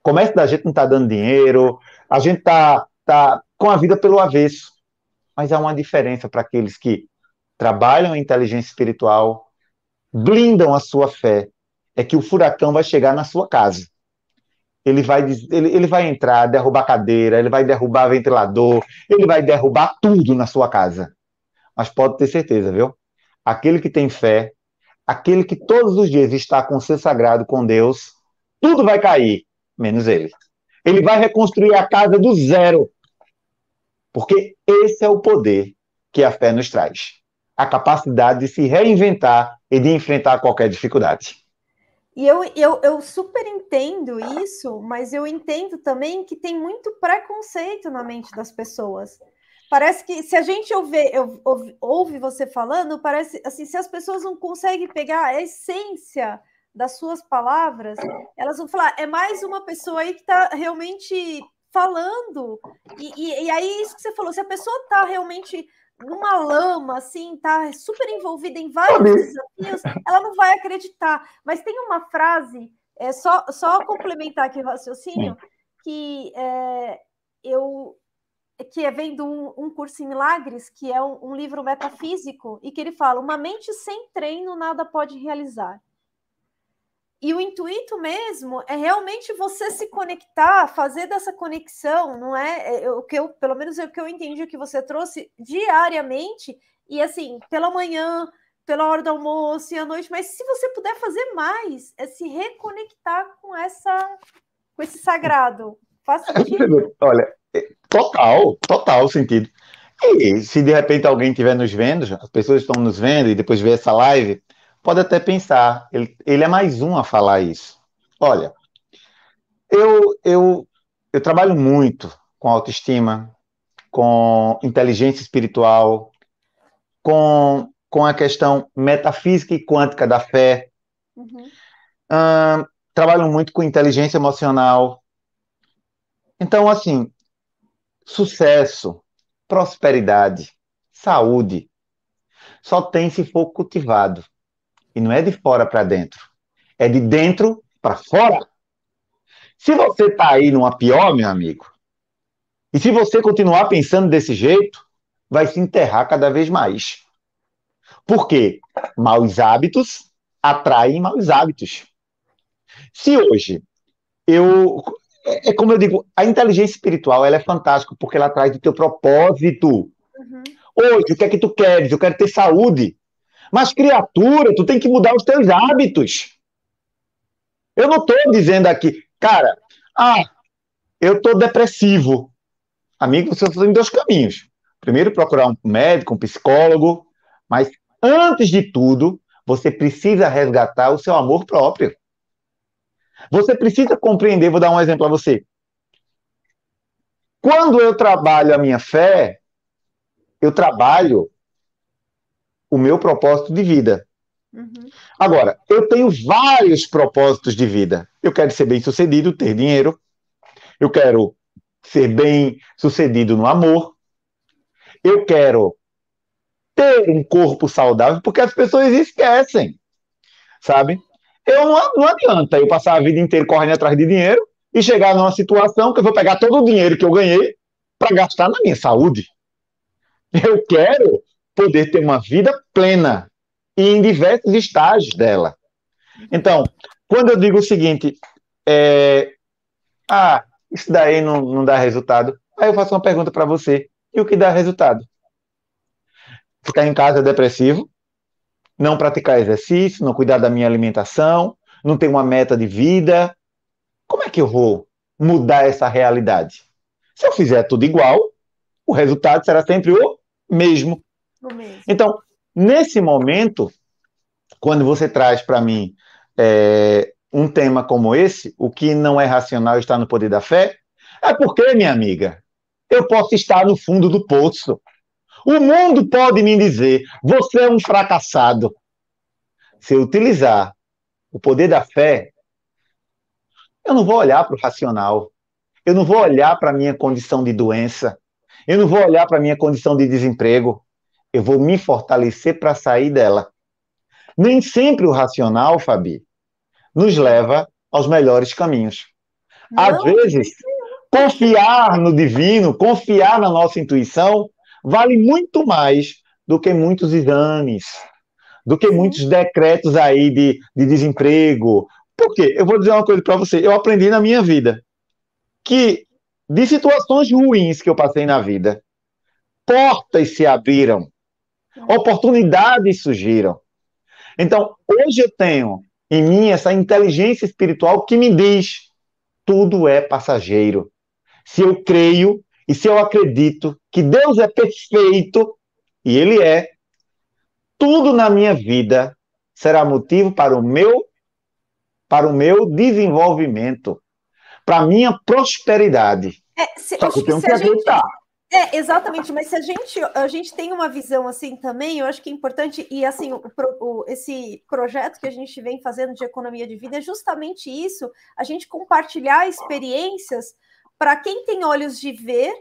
O comércio da gente não está dando dinheiro, a gente está tá com a vida pelo avesso. Mas há uma diferença para aqueles que trabalham em inteligência espiritual, blindam a sua fé, é que o furacão vai chegar na sua casa. Ele vai, ele, ele vai entrar, derrubar cadeira, ele vai derrubar ventilador, ele vai derrubar tudo na sua casa. Mas pode ter certeza, viu? Aquele que tem fé, aquele que todos os dias está com o seu sagrado com Deus, tudo vai cair, menos ele. Ele vai reconstruir a casa do zero. Porque esse é o poder que a fé nos traz a capacidade de se reinventar e de enfrentar qualquer dificuldade. E eu, eu, eu super entendo isso, mas eu entendo também que tem muito preconceito na mente das pessoas. Parece que se a gente ouve, ouve, ouve você falando, parece assim, se as pessoas não conseguem pegar a essência das suas palavras, elas vão falar, é mais uma pessoa aí que está realmente falando. E, e, e, aí, isso que você falou, se a pessoa está realmente numa lama, assim, tá super envolvida em vários desafios, ela não vai acreditar. Mas tem uma frase, é só, só complementar aqui o raciocínio, que é, eu que é vendo um, um, curso em milagres, que é um, um livro metafísico, e que ele fala: uma mente sem treino nada pode realizar. E o intuito mesmo é realmente você se conectar, fazer dessa conexão, não é? é o que eu, pelo menos é o que eu entendi que você trouxe diariamente, e assim, pela manhã, pela hora do almoço e à noite, mas se você puder fazer mais, é se reconectar com essa com esse sagrado. Faz sentido? Olha, é, total, total sentido. E se de repente alguém estiver nos vendo, as pessoas estão nos vendo e depois ver essa live, pode até pensar, ele, ele é mais um a falar isso. Olha, eu, eu, eu trabalho muito com autoestima, com inteligência espiritual, com, com a questão metafísica e quântica da fé. Uhum. Uh, trabalho muito com inteligência emocional. Então, assim, sucesso, prosperidade, saúde, só tem se for cultivado. E não é de fora para dentro. É de dentro para fora. Se você está aí numa pior, meu amigo, e se você continuar pensando desse jeito, vai se enterrar cada vez mais. Por quê? Maus hábitos atraem maus hábitos. Se hoje eu. É, é como eu digo, a inteligência espiritual ela é fantástica porque ela traz o teu propósito. Uhum. Hoje, o que é que tu queres? Eu quero ter saúde. Mas, criatura, tu tem que mudar os teus hábitos. Eu não estou dizendo aqui, cara, ah, eu estou depressivo. Amigo, você tem dois caminhos. Primeiro, procurar um médico, um psicólogo, mas antes de tudo, você precisa resgatar o seu amor próprio. Você precisa compreender, vou dar um exemplo a você. Quando eu trabalho a minha fé, eu trabalho o meu propósito de vida. Uhum. Agora, eu tenho vários propósitos de vida. Eu quero ser bem sucedido, ter dinheiro. Eu quero ser bem sucedido no amor. Eu quero ter um corpo saudável, porque as pessoas esquecem, sabe? Eu não, não adianta eu passar a vida inteira correndo atrás de dinheiro e chegar numa situação que eu vou pegar todo o dinheiro que eu ganhei para gastar na minha saúde. Eu quero poder ter uma vida plena e em diversos estágios dela. Então, quando eu digo o seguinte, é, ah, isso daí não, não dá resultado, aí eu faço uma pergunta para você: e o que dá resultado? Ficar em casa depressivo, não praticar exercício, não cuidar da minha alimentação, não ter uma meta de vida. Como é que eu vou mudar essa realidade? Se eu fizer tudo igual, o resultado será sempre o mesmo. Então, nesse momento, quando você traz para mim é, um tema como esse, o que não é racional está no poder da fé, é porque, minha amiga, eu posso estar no fundo do poço. O mundo pode me dizer: você é um fracassado. Se eu utilizar o poder da fé, eu não vou olhar para o racional. Eu não vou olhar para a minha condição de doença. Eu não vou olhar para a minha condição de desemprego. Eu vou me fortalecer para sair dela. Nem sempre o racional, Fabi, nos leva aos melhores caminhos. Não, Às vezes, confiar no divino, confiar na nossa intuição, vale muito mais do que muitos exames, do que muitos decretos aí de, de desemprego. Por quê? Eu vou dizer uma coisa para você. Eu aprendi na minha vida que de situações ruins que eu passei na vida, portas se abriram, oportunidades surgiram. Então, hoje eu tenho em mim essa inteligência espiritual que me diz: tudo é passageiro. Se eu creio e se eu acredito que Deus é perfeito, e Ele é, tudo na minha vida será motivo para o meu para o meu desenvolvimento, para a minha prosperidade. É, se, Só que eu tenho que, acreditar. É, exatamente, mas se a gente, a gente tem uma visão assim também, eu acho que é importante, e assim, o, o, esse projeto que a gente vem fazendo de economia de vida é justamente isso, a gente compartilhar experiências para quem tem olhos de ver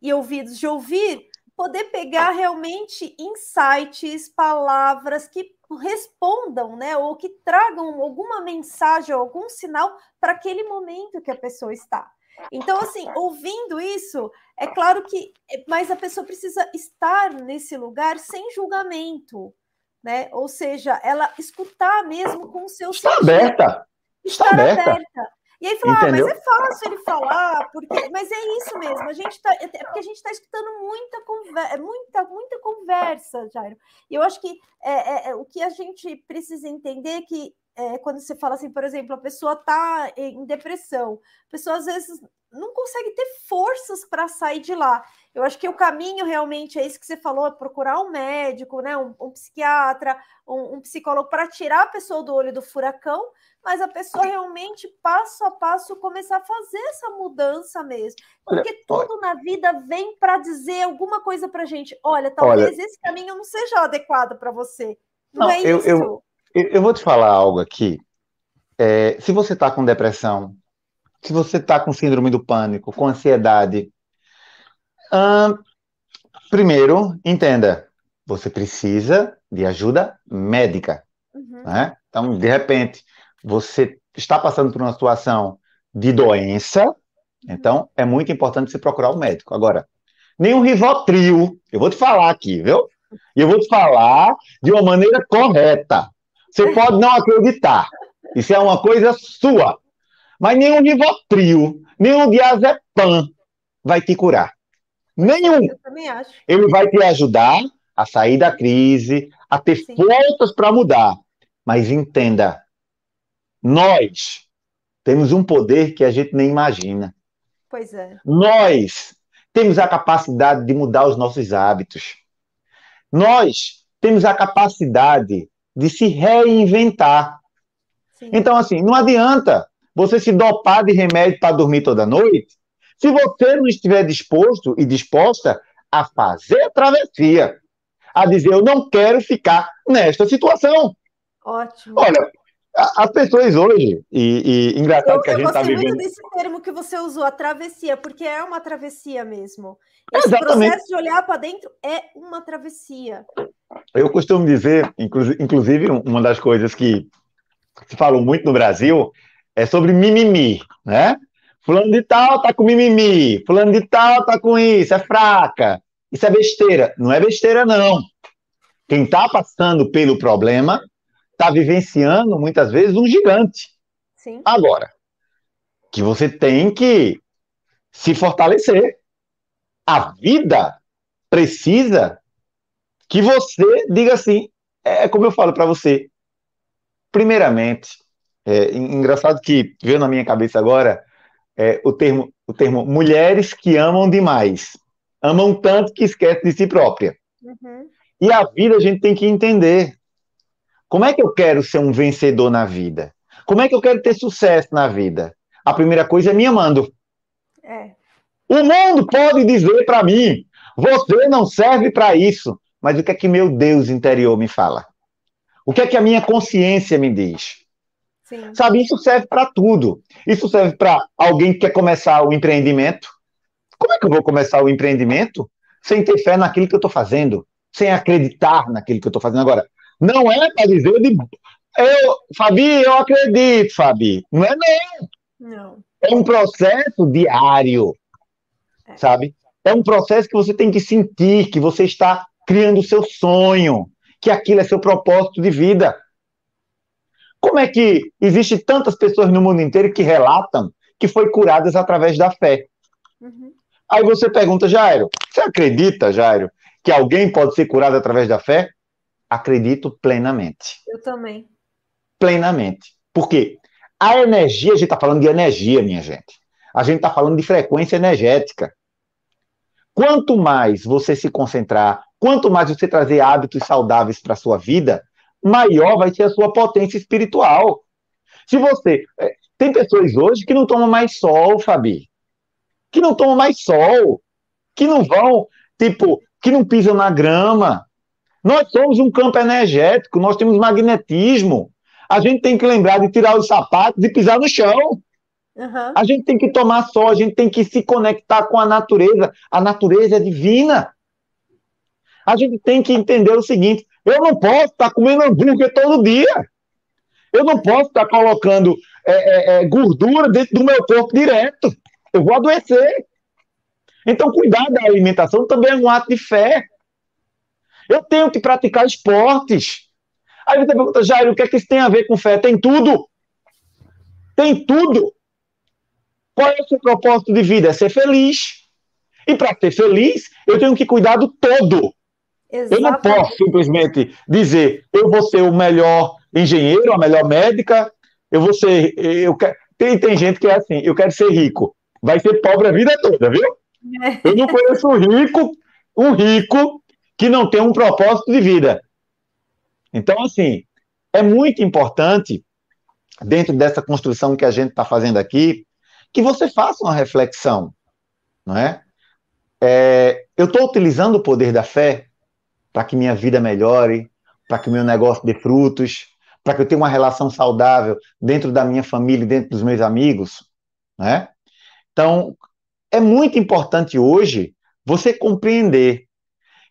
e ouvidos de ouvir, poder pegar realmente insights, palavras que respondam, né, ou que tragam alguma mensagem, algum sinal para aquele momento que a pessoa está. Então, assim, ouvindo isso, é claro que, mas a pessoa precisa estar nesse lugar sem julgamento, né? Ou seja, ela escutar mesmo com o seu está aberta, está aberta. aberta. E aí falou, ah, mas é fácil ele falar, porque... mas é isso mesmo, a gente tá, é, é porque a gente está escutando muita conversa, muita, muita conversa, Jairo. E eu acho que é, é, é, o que a gente precisa entender é que é, quando você fala assim, por exemplo, a pessoa está em depressão, a pessoa às vezes não consegue ter forças para sair de lá. Eu acho que o caminho realmente é isso que você falou, é procurar um médico, né, um, um psiquiatra, um, um psicólogo para tirar a pessoa do olho do furacão, mas a pessoa realmente passo a passo começar a fazer essa mudança mesmo. Porque olha, tudo olha. na vida vem para dizer alguma coisa para gente. Olha, talvez olha, esse caminho não seja adequado para você. Não, não, é eu, isso. Eu, eu, vou te falar algo aqui. É, se você está com depressão, se você está com síndrome do pânico, com ansiedade, hum, primeiro, entenda, você precisa de ajuda médica. Uhum. Né? Então, de repente, você está passando por uma situação de doença, então é muito importante você procurar o um médico. Agora, nenhum Rivotril, eu vou te falar aqui, viu? E eu vou te falar de uma maneira correta. Você pode não acreditar. Isso é uma coisa sua. Mas nenhum Rivotril, nenhum diazepam vai te curar. Nenhum. Eu também acho. Ele vai te ajudar a sair da crise, a ter Sim. para mudar. Mas entenda, nós temos um poder que a gente nem imagina. Pois é. Nós temos a capacidade de mudar os nossos hábitos. Nós temos a capacidade de se reinventar. Sim. Então, assim, não adianta você se dopar de remédio para dormir toda noite se você não estiver disposto e disposta a fazer a travessia, a dizer, eu não quero ficar nesta situação. Ótimo. Olha, as pessoas hoje, e, e engraçado eu, que a gente está vivendo. Eu muito desse termo que você usou, a travessia, porque é uma travessia mesmo. Esse Exatamente. processo de olhar para dentro é uma travessia. Eu costumo dizer, inclusive, uma das coisas que se falam muito no Brasil é sobre mimimi, né? Fulano de tal tá com mimimi, fulano de tal tá com isso, é fraca. Isso é besteira. Não é besteira, não. Quem está passando pelo problema está vivenciando muitas vezes um gigante. Sim. Agora, que você tem que se fortalecer. A vida precisa que você diga assim, é, é como eu falo para você. Primeiramente, é engraçado que veio na minha cabeça agora é, o termo o termo mulheres que amam demais, amam tanto que esquecem de si própria. Uhum. E a vida a gente tem que entender. Como é que eu quero ser um vencedor na vida? Como é que eu quero ter sucesso na vida? A primeira coisa é me amando. É. O mundo pode dizer para mim: Você não serve para isso. Mas o que é que meu Deus interior me fala? O que é que a minha consciência me diz? Sim. Sabe, isso serve para tudo. Isso serve para alguém que quer começar o empreendimento. Como é que eu vou começar o empreendimento sem ter fé naquilo que eu estou fazendo? Sem acreditar naquilo que eu estou fazendo agora? Não é para dizer de. Eu, Fabi, eu acredito, Fabi. Não é não. Não. É um processo diário. É. Sabe? É um processo que você tem que sentir que você está criando o seu sonho, que aquilo é seu propósito de vida. Como é que existe tantas pessoas no mundo inteiro que relatam que foi curadas através da fé? Uhum. Aí você pergunta, Jairo, você acredita, Jairo, que alguém pode ser curado através da fé? Acredito plenamente. Eu também. Plenamente. Por quê? A energia, a gente está falando de energia, minha gente. A gente está falando de frequência energética. Quanto mais você se concentrar, quanto mais você trazer hábitos saudáveis para a sua vida, maior vai ser a sua potência espiritual. Se você. É, tem pessoas hoje que não tomam mais sol, Fabi. Que não tomam mais sol. Que não vão, tipo, que não pisam na grama. Nós somos um campo energético, nós temos magnetismo. A gente tem que lembrar de tirar os sapatos e pisar no chão. Uhum. A gente tem que tomar sol, a gente tem que se conectar com a natureza. A natureza é divina. A gente tem que entender o seguinte: eu não posso estar comendo hambúrguer todo dia. Eu não posso estar colocando é, é, é, gordura dentro do meu corpo direto. Eu vou adoecer. Então, cuidar da alimentação também é um ato de fé. Eu tenho que praticar esportes. Aí você pergunta, Jair, o que é que isso tem a ver com fé? Tem tudo. Tem tudo. Qual é o seu propósito de vida? É ser feliz. E para ser feliz, eu tenho que cuidar do todo. Exatamente. Eu não posso simplesmente dizer, eu vou ser o melhor engenheiro, a melhor médica, eu vou ser. Eu quero, tem, tem gente que é assim, eu quero ser rico. Vai ser pobre a vida toda, viu? É. Eu não conheço um rico, um rico que não tem um propósito de vida. Então, assim, é muito importante, dentro dessa construção que a gente está fazendo aqui, que você faça uma reflexão, não é? é eu estou utilizando o poder da fé para que minha vida melhore, para que meu negócio dê frutos, para que eu tenha uma relação saudável dentro da minha família, dentro dos meus amigos, né? Então, é muito importante hoje você compreender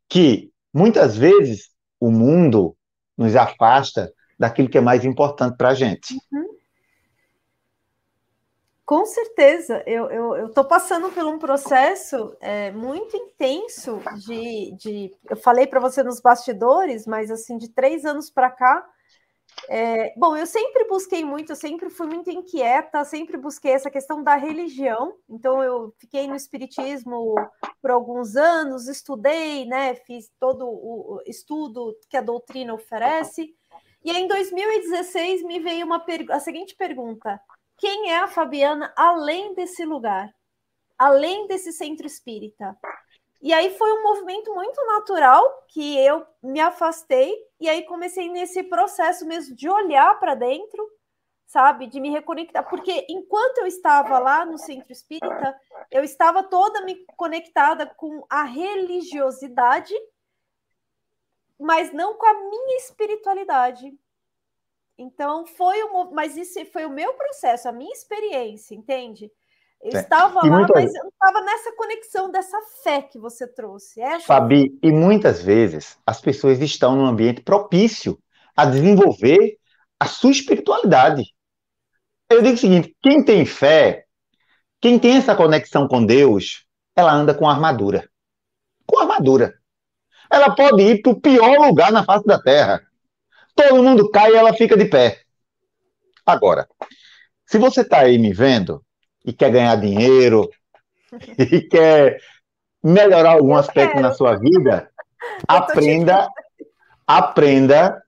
que muitas vezes o mundo nos afasta daquilo que é mais importante para a gente. Uhum. Com certeza, eu estou passando por um processo é, muito intenso de, de. Eu falei para você nos bastidores, mas assim, de três anos para cá. É, bom, eu sempre busquei muito, eu sempre fui muito inquieta, sempre busquei essa questão da religião. Então, eu fiquei no espiritismo por alguns anos, estudei, né? Fiz todo o estudo que a doutrina oferece. E aí, em 2016, me veio uma a seguinte pergunta quem é a Fabiana além desse lugar, além desse centro espírita. E aí foi um movimento muito natural que eu me afastei e aí comecei nesse processo mesmo de olhar para dentro, sabe, de me reconectar, porque enquanto eu estava lá no centro espírita, eu estava toda me conectada com a religiosidade, mas não com a minha espiritualidade. Então foi o mas isso foi o meu processo, a minha experiência, entende? Eu é. estava lá, mas eu estava nessa conexão dessa fé que você trouxe. É Fabi, e muitas vezes as pessoas estão num ambiente propício a desenvolver a sua espiritualidade. Eu digo o seguinte: quem tem fé, quem tem essa conexão com Deus, ela anda com armadura. Com armadura. Ela pode ir para o pior lugar na face da terra todo mundo cai e ela fica de pé. Agora, se você está aí me vendo e quer ganhar dinheiro e quer melhorar algum aspecto na sua vida, aprenda, aprenda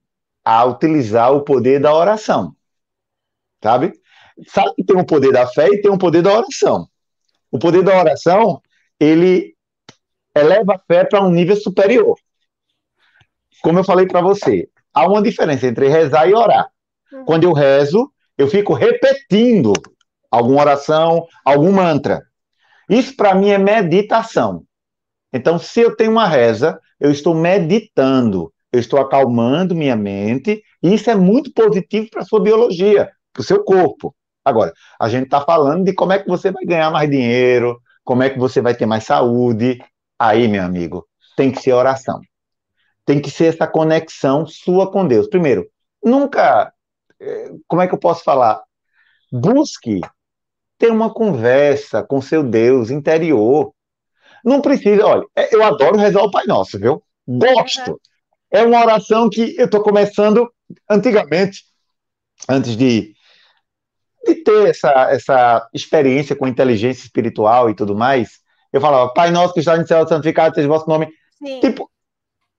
a utilizar o poder da oração. Sabe? Sabe que tem o poder da fé e tem o poder da oração. O poder da oração, ele eleva a fé para um nível superior. Como eu falei para você, há uma diferença entre rezar e orar. Uhum. Quando eu rezo, eu fico repetindo alguma oração, algum mantra. Isso para mim é meditação. Então, se eu tenho uma reza, eu estou meditando, eu estou acalmando minha mente, e isso é muito positivo para a sua biologia, para o seu corpo. Agora, a gente está falando de como é que você vai ganhar mais dinheiro, como é que você vai ter mais saúde. Aí, meu amigo, tem que ser oração. Tem que ser essa conexão sua com Deus. Primeiro, nunca. Eh, como é que eu posso falar? Busque ter uma conversa com seu Deus interior. Não precisa, olha, é, eu adoro rezar o Pai Nosso, viu? Gosto. É uma oração que eu estou começando antigamente, antes de de ter essa, essa experiência com inteligência espiritual e tudo mais, eu falava, Pai nosso que está no céu, santificado seja o vosso nome. Sim. Tipo,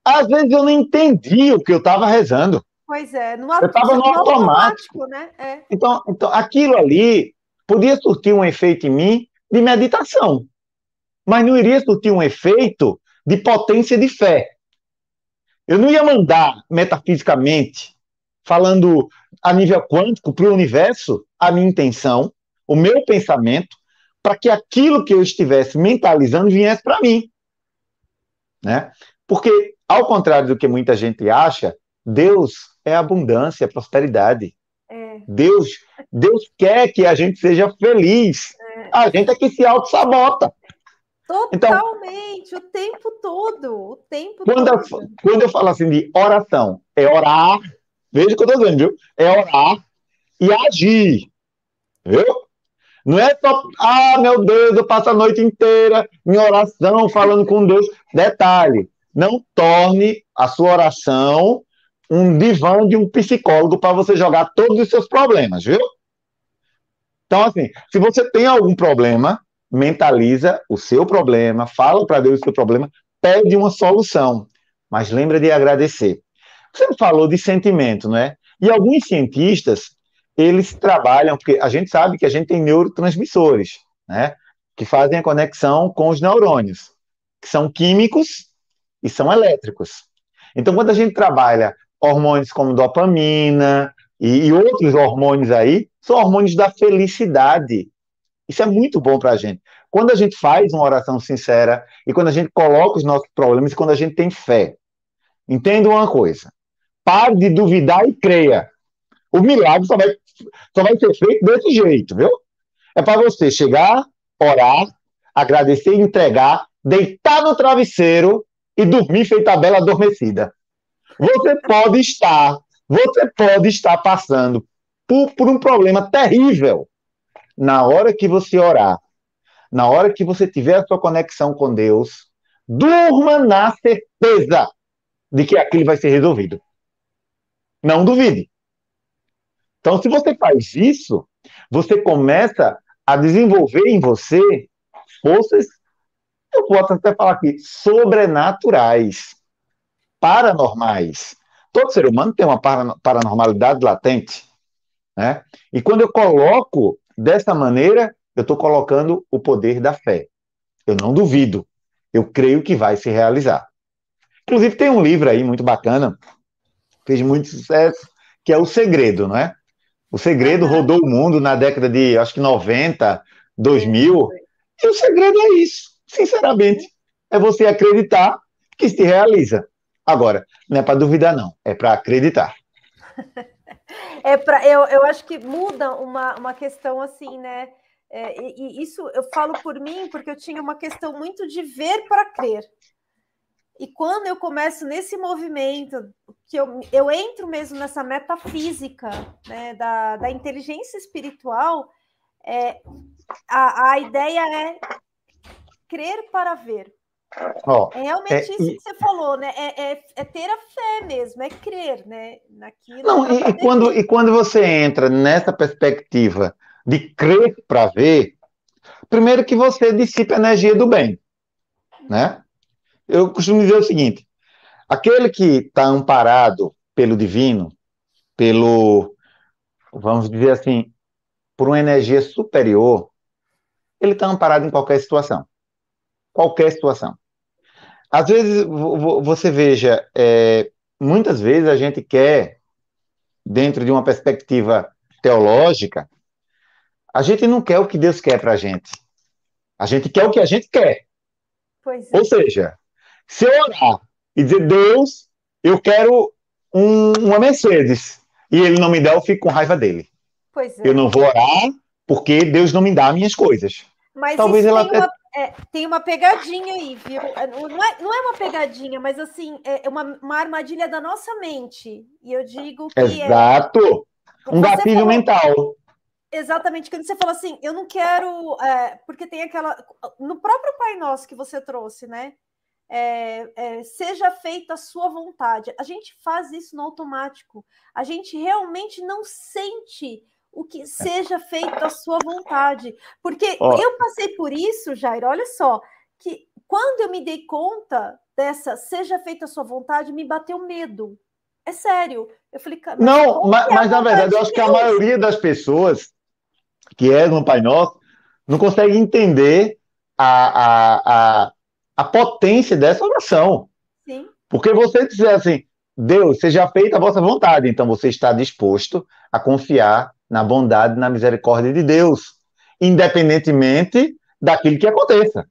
às vezes eu não entendi o que eu estava rezando. Pois é, no, eu estava no, automático. automático né? É. Então, então, aquilo ali podia surtir um efeito em mim de meditação, mas não iria surtir um efeito de potência de fé. Eu não ia mandar metafisicamente, falando a nível quântico para o universo, a minha intenção, o meu pensamento, para que aquilo que eu estivesse mentalizando viesse para mim. Né? Porque, ao contrário do que muita gente acha, Deus é abundância, é prosperidade. É. Deus, Deus quer que a gente seja feliz. É. A gente é que se auto-sabota. Totalmente, então, o tempo todo, o tempo quando todo. Eu, quando eu falo assim de oração, é orar, veja o que eu estou dizendo, viu? É orar e agir. Viu? Não é só, ah, meu Deus, eu passo a noite inteira em oração, falando com Deus. Detalhe, não torne a sua oração um divã de um psicólogo para você jogar todos os seus problemas, viu? Então, assim, se você tem algum problema, mentaliza o seu problema, fala para Deus o seu problema, pede uma solução, mas lembra de agradecer. Você falou de sentimento, não é? E alguns cientistas eles trabalham, porque a gente sabe que a gente tem neurotransmissores, né? Que fazem a conexão com os neurônios, que são químicos e são elétricos. Então, quando a gente trabalha hormônios como dopamina e, e outros hormônios aí, são hormônios da felicidade. Isso é muito bom para a gente. Quando a gente faz uma oração sincera e quando a gente coloca os nossos problemas e quando a gente tem fé. Entenda uma coisa. Pare de duvidar e creia. O milagre só vai, só vai ser feito desse jeito, viu? É para você chegar, orar, agradecer e entregar, deitar no travesseiro e dormir feita a bela adormecida. Você pode estar, você pode estar passando por, por um problema terrível. Na hora que você orar, na hora que você tiver a sua conexão com Deus, durma na certeza de que aquilo vai ser resolvido. Não duvide. Então, se você faz isso, você começa a desenvolver em você forças, eu posso até falar aqui, sobrenaturais, paranormais. Todo ser humano tem uma paranormalidade latente. Né? E quando eu coloco dessa maneira, eu estou colocando o poder da fé. Eu não duvido. Eu creio que vai se realizar. Inclusive, tem um livro aí muito bacana, fez muito sucesso, que é O Segredo, não é? O segredo rodou o mundo na década de, acho que 90, 2000. E o segredo é isso, sinceramente. É você acreditar que se realiza. Agora, não é para duvidar, não. É para acreditar. É para eu, eu acho que muda uma, uma questão assim, né? É, e, e, isso eu falo por mim, porque eu tinha uma questão muito de ver para crer. E quando eu começo nesse movimento, que eu, eu entro mesmo nessa metafísica né, da, da inteligência espiritual, é, a, a ideia é crer para ver. Oh, é realmente é, isso que você falou, né? É, é, é, ter a fé mesmo, é crer, né? Naquilo. Não, e, e quando, e quando você entra nessa perspectiva de crer para ver, primeiro que você dissipa a energia do bem, né? eu costumo dizer o seguinte: aquele que está amparado pelo divino, pelo, vamos dizer assim, por uma energia superior, ele está amparado em qualquer situação. Qualquer situação. Às vezes, você veja, é, muitas vezes a gente quer, dentro de uma perspectiva teológica, a gente não quer o que Deus quer para a gente. A gente quer o que a gente quer. É. Ou seja, se eu orar e dizer, Deus, eu quero um, uma Mercedes, e ele não me der, eu fico com raiva dele. Pois é. Eu não vou orar porque Deus não me dá minhas coisas. Mas Talvez ela tem, uma, é, tem uma pegadinha aí, viu? É, não é, não é uma pegadinha, mas assim, é uma, uma armadilha da nossa mente. E eu digo que. É Exato! É, um gatilho falou, mental. Exatamente, quando você fala assim, eu não quero. É, porque tem aquela. No próprio Pai Nosso que você trouxe, né? É, é, seja feita a sua vontade. A gente faz isso no automático. A gente realmente não sente o que seja feito à sua vontade. Porque oh. eu passei por isso, Jair, olha só, que quando eu me dei conta dessa seja feita a sua vontade, me bateu medo. É sério. Eu falei, cara, não, mas, é mas na verdade, eu acho que a maioria das pessoas que é no Pai Nosso não consegue entender a, a, a, a potência dessa oração. Sim. Porque você dizer assim, Deus, seja feita a vossa vontade, então você está disposto a confiar na bondade, na misericórdia de Deus, independentemente daquilo que aconteça.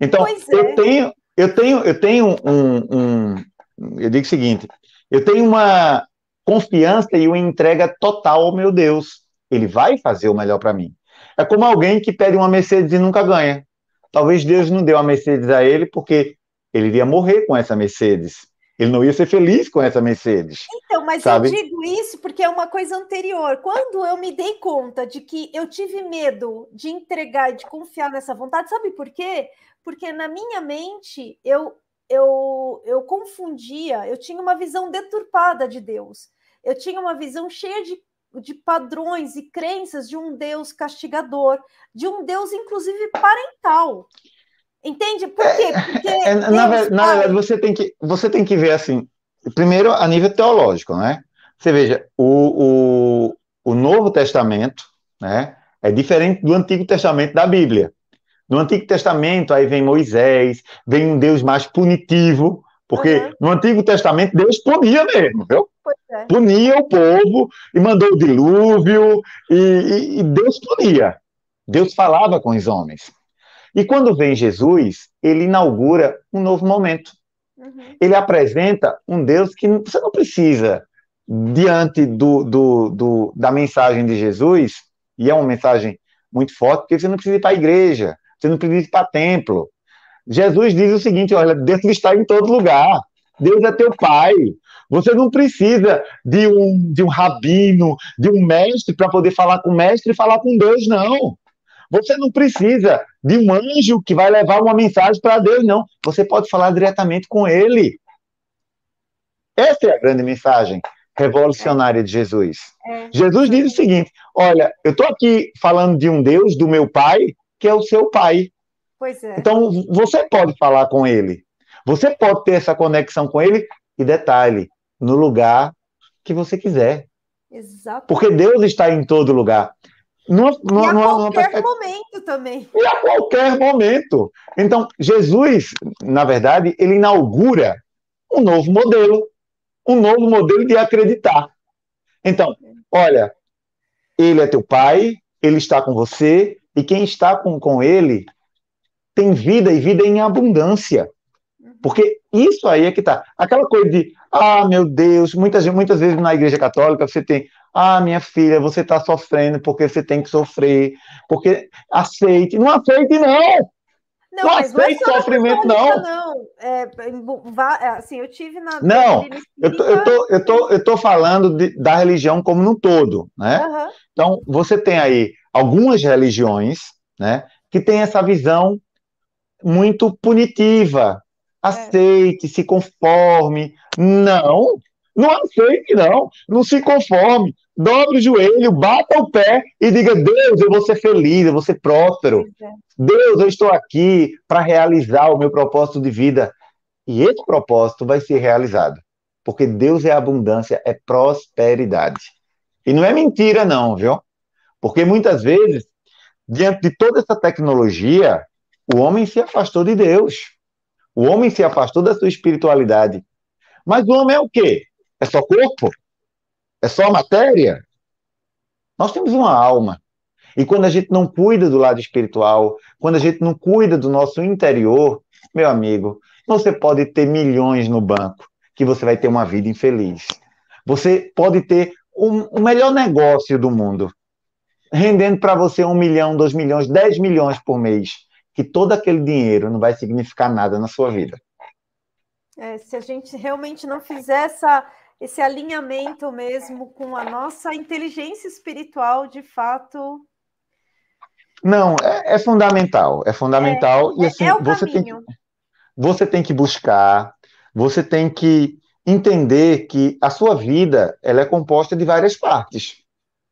Então, é. eu tenho, eu tenho, eu tenho um, um, eu digo o seguinte, eu tenho uma confiança e uma entrega total ao meu Deus. Ele vai fazer o melhor para mim. É como alguém que pede uma Mercedes e nunca ganha. Talvez Deus não deu a Mercedes a ele porque ele iria morrer com essa Mercedes. Ele não ia ser feliz com essa Mercedes. Então, mas sabe? eu digo isso porque é uma coisa anterior. Quando eu me dei conta de que eu tive medo de entregar e de confiar nessa vontade, sabe por quê? Porque na minha mente eu eu, eu confundia, eu tinha uma visão deturpada de Deus. Eu tinha uma visão cheia de, de padrões e crenças de um Deus castigador, de um Deus, inclusive, parental. Entende? Por quê? É, Porque é, na, verdade, na, verdade, você tem, que, você tem que ver assim, primeiro a nível teológico, né? Você veja, o, o, o Novo Testamento né, é diferente do Antigo Testamento da Bíblia. No Antigo Testamento, aí vem Moisés, vem um Deus mais punitivo, porque uhum. no Antigo Testamento Deus punia mesmo, viu? É. Punia o povo e mandou o dilúvio, e, e, e Deus punia. Deus falava com os homens. E quando vem Jesus, ele inaugura um novo momento. Uhum. Ele apresenta um Deus que você não precisa, diante do, do, do, da mensagem de Jesus, e é uma mensagem muito forte, porque você não precisa ir para a igreja, você não precisa ir para templo. Jesus diz o seguinte: olha, Deus está em todo lugar. Deus é teu pai. Você não precisa de um, de um rabino, de um mestre para poder falar com o mestre e falar com Deus, não. Você não precisa de um anjo que vai levar uma mensagem para Deus, não. Você pode falar diretamente com ele. Essa é a grande mensagem revolucionária de Jesus. É. Jesus diz o seguinte: olha, eu estou aqui falando de um Deus, do meu pai, que é o seu pai. Pois é. Então, você pode falar com ele. Você pode ter essa conexão com ele. E detalhe, no lugar que você quiser. Exato. Porque Deus está em todo lugar. Numa, e a qualquer momento também. E a qualquer momento. Então, Jesus, na verdade, ele inaugura um novo modelo, um novo modelo de acreditar. Então, olha, ele é teu pai, ele está com você, e quem está com, com ele tem vida e vida em abundância. Porque isso aí é que tá. Aquela coisa de, ah, meu Deus, muitas, muitas vezes na igreja católica você tem ah, minha filha, você está sofrendo porque você tem que sofrer, porque aceite. Não aceite, não! Não, não aceite não é sofrimento, não. Não, é, é, assim, eu tive na. Não, eu tô, eu tô, eu tô, eu tô falando de, da religião como no todo, né? Uhum. Então, você tem aí algumas religiões, né, que tem essa visão muito punitiva. É. Aceite, é. se conforme. Não, não aceite, não. Não se conforme. Dobre o joelho, bata o pé e diga: Deus, eu vou ser feliz, eu vou ser próspero. É. Deus, eu estou aqui para realizar o meu propósito de vida. E esse propósito vai ser realizado. Porque Deus é abundância, é prosperidade. E não é mentira, não, viu? Porque muitas vezes, diante de toda essa tecnologia, o homem se afastou de Deus. O homem se afastou da sua espiritualidade. Mas o homem é o quê? É só corpo? É só matéria? Nós temos uma alma. E quando a gente não cuida do lado espiritual, quando a gente não cuida do nosso interior, meu amigo, você pode ter milhões no banco, que você vai ter uma vida infeliz. Você pode ter um, o melhor negócio do mundo, rendendo para você um milhão, dois milhões, dez milhões por mês, que todo aquele dinheiro não vai significar nada na sua vida. É, se a gente realmente não fizer essa, esse alinhamento mesmo com a nossa inteligência espiritual, de fato. Não, é, é fundamental, é fundamental. É, e assim, é você, tem, você tem que buscar, você tem que entender que a sua vida ela é composta de várias partes.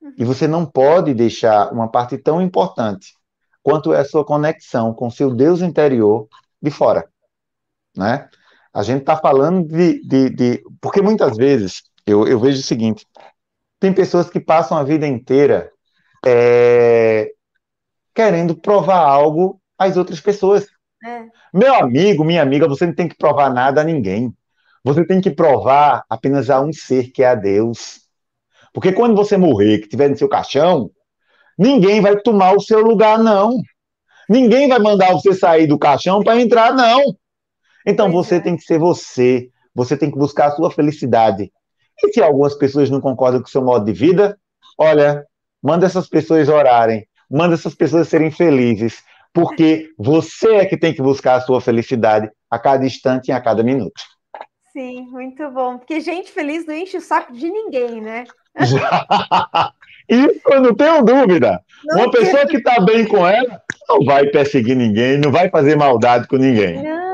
Uhum. E você não pode deixar uma parte tão importante quanto é a sua conexão com seu Deus interior de fora. Né? A gente está falando de, de, de, Porque muitas vezes eu, eu, vejo o seguinte: tem pessoas que passam a vida inteira é, querendo provar algo às outras pessoas. É. Meu amigo, minha amiga, você não tem que provar nada a ninguém. Você tem que provar apenas a um ser que é a Deus. Porque quando você morrer, que estiver no seu caixão, ninguém vai tomar o seu lugar, não. Ninguém vai mandar você sair do caixão para entrar, não. Então você é. tem que ser você. Você tem que buscar a sua felicidade. E se algumas pessoas não concordam com o seu modo de vida, olha, manda essas pessoas orarem, manda essas pessoas serem felizes, porque você é que tem que buscar a sua felicidade a cada instante e a cada minuto. Sim, muito bom. Porque gente feliz não enche o saco de ninguém, né? Isso eu não tenho dúvida. Não Uma pessoa que está bem com ela não vai perseguir ninguém, não vai fazer maldade com ninguém. Não,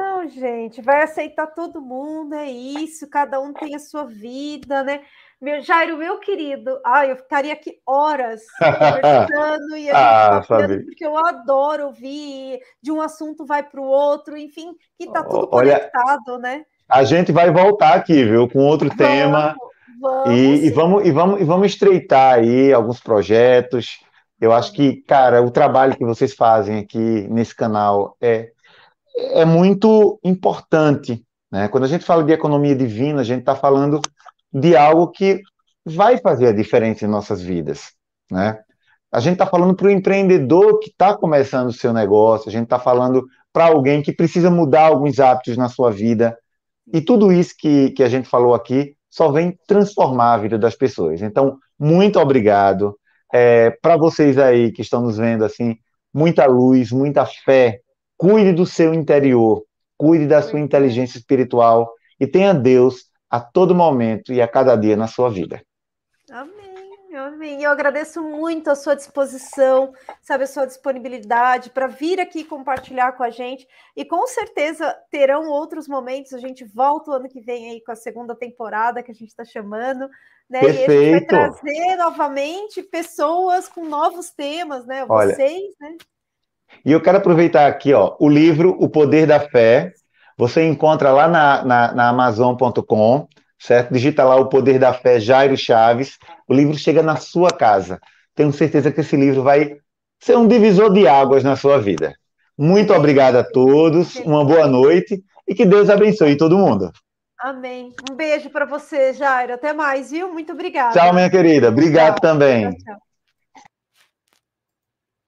gente, vai aceitar todo mundo, é isso, cada um tem a sua vida, né? Meu Jairo, meu querido, ai, eu ficaria aqui horas conversando e a gente ah, porque eu adoro ouvir, de um assunto vai para o outro, enfim, que está tudo Olha, conectado, né? A gente vai voltar aqui, viu, com outro vamos, tema. Vamos, e, e, vamos, e, vamos, e vamos estreitar aí alguns projetos. Eu acho que, cara, o trabalho que vocês fazem aqui nesse canal é, é muito importante. Né? Quando a gente fala de economia divina, a gente está falando de algo que vai fazer a diferença em nossas vidas. Né? A gente está falando para o empreendedor que está começando o seu negócio, a gente está falando para alguém que precisa mudar alguns hábitos na sua vida, e tudo isso que, que a gente falou aqui só vem transformar a vida das pessoas. Então, muito obrigado. É, Para vocês aí que estão nos vendo, assim, muita luz, muita fé. Cuide do seu interior, cuide da sua inteligência espiritual e tenha Deus a todo momento e a cada dia na sua vida. Amém. Amém. Eu agradeço muito a sua disposição, sabe, a sua disponibilidade para vir aqui compartilhar com a gente. E com certeza terão outros momentos. A gente volta o ano que vem aí com a segunda temporada que a gente está chamando, né? Perfeito. E a gente vai trazer novamente pessoas com novos temas, né? Vocês, Olha, né? E eu quero aproveitar aqui, ó, o livro O Poder da Fé. Você encontra lá na, na, na Amazon.com certo? Digita lá o Poder da Fé, Jairo Chaves. O livro chega na sua casa. Tenho certeza que esse livro vai ser um divisor de águas na sua vida. Muito obrigado a todos, uma boa noite e que Deus abençoe todo mundo. Amém. Um beijo para você, Jairo. Até mais, viu? Muito obrigada. Tchau, minha querida. Obrigado tchau. também. Tchau, tchau.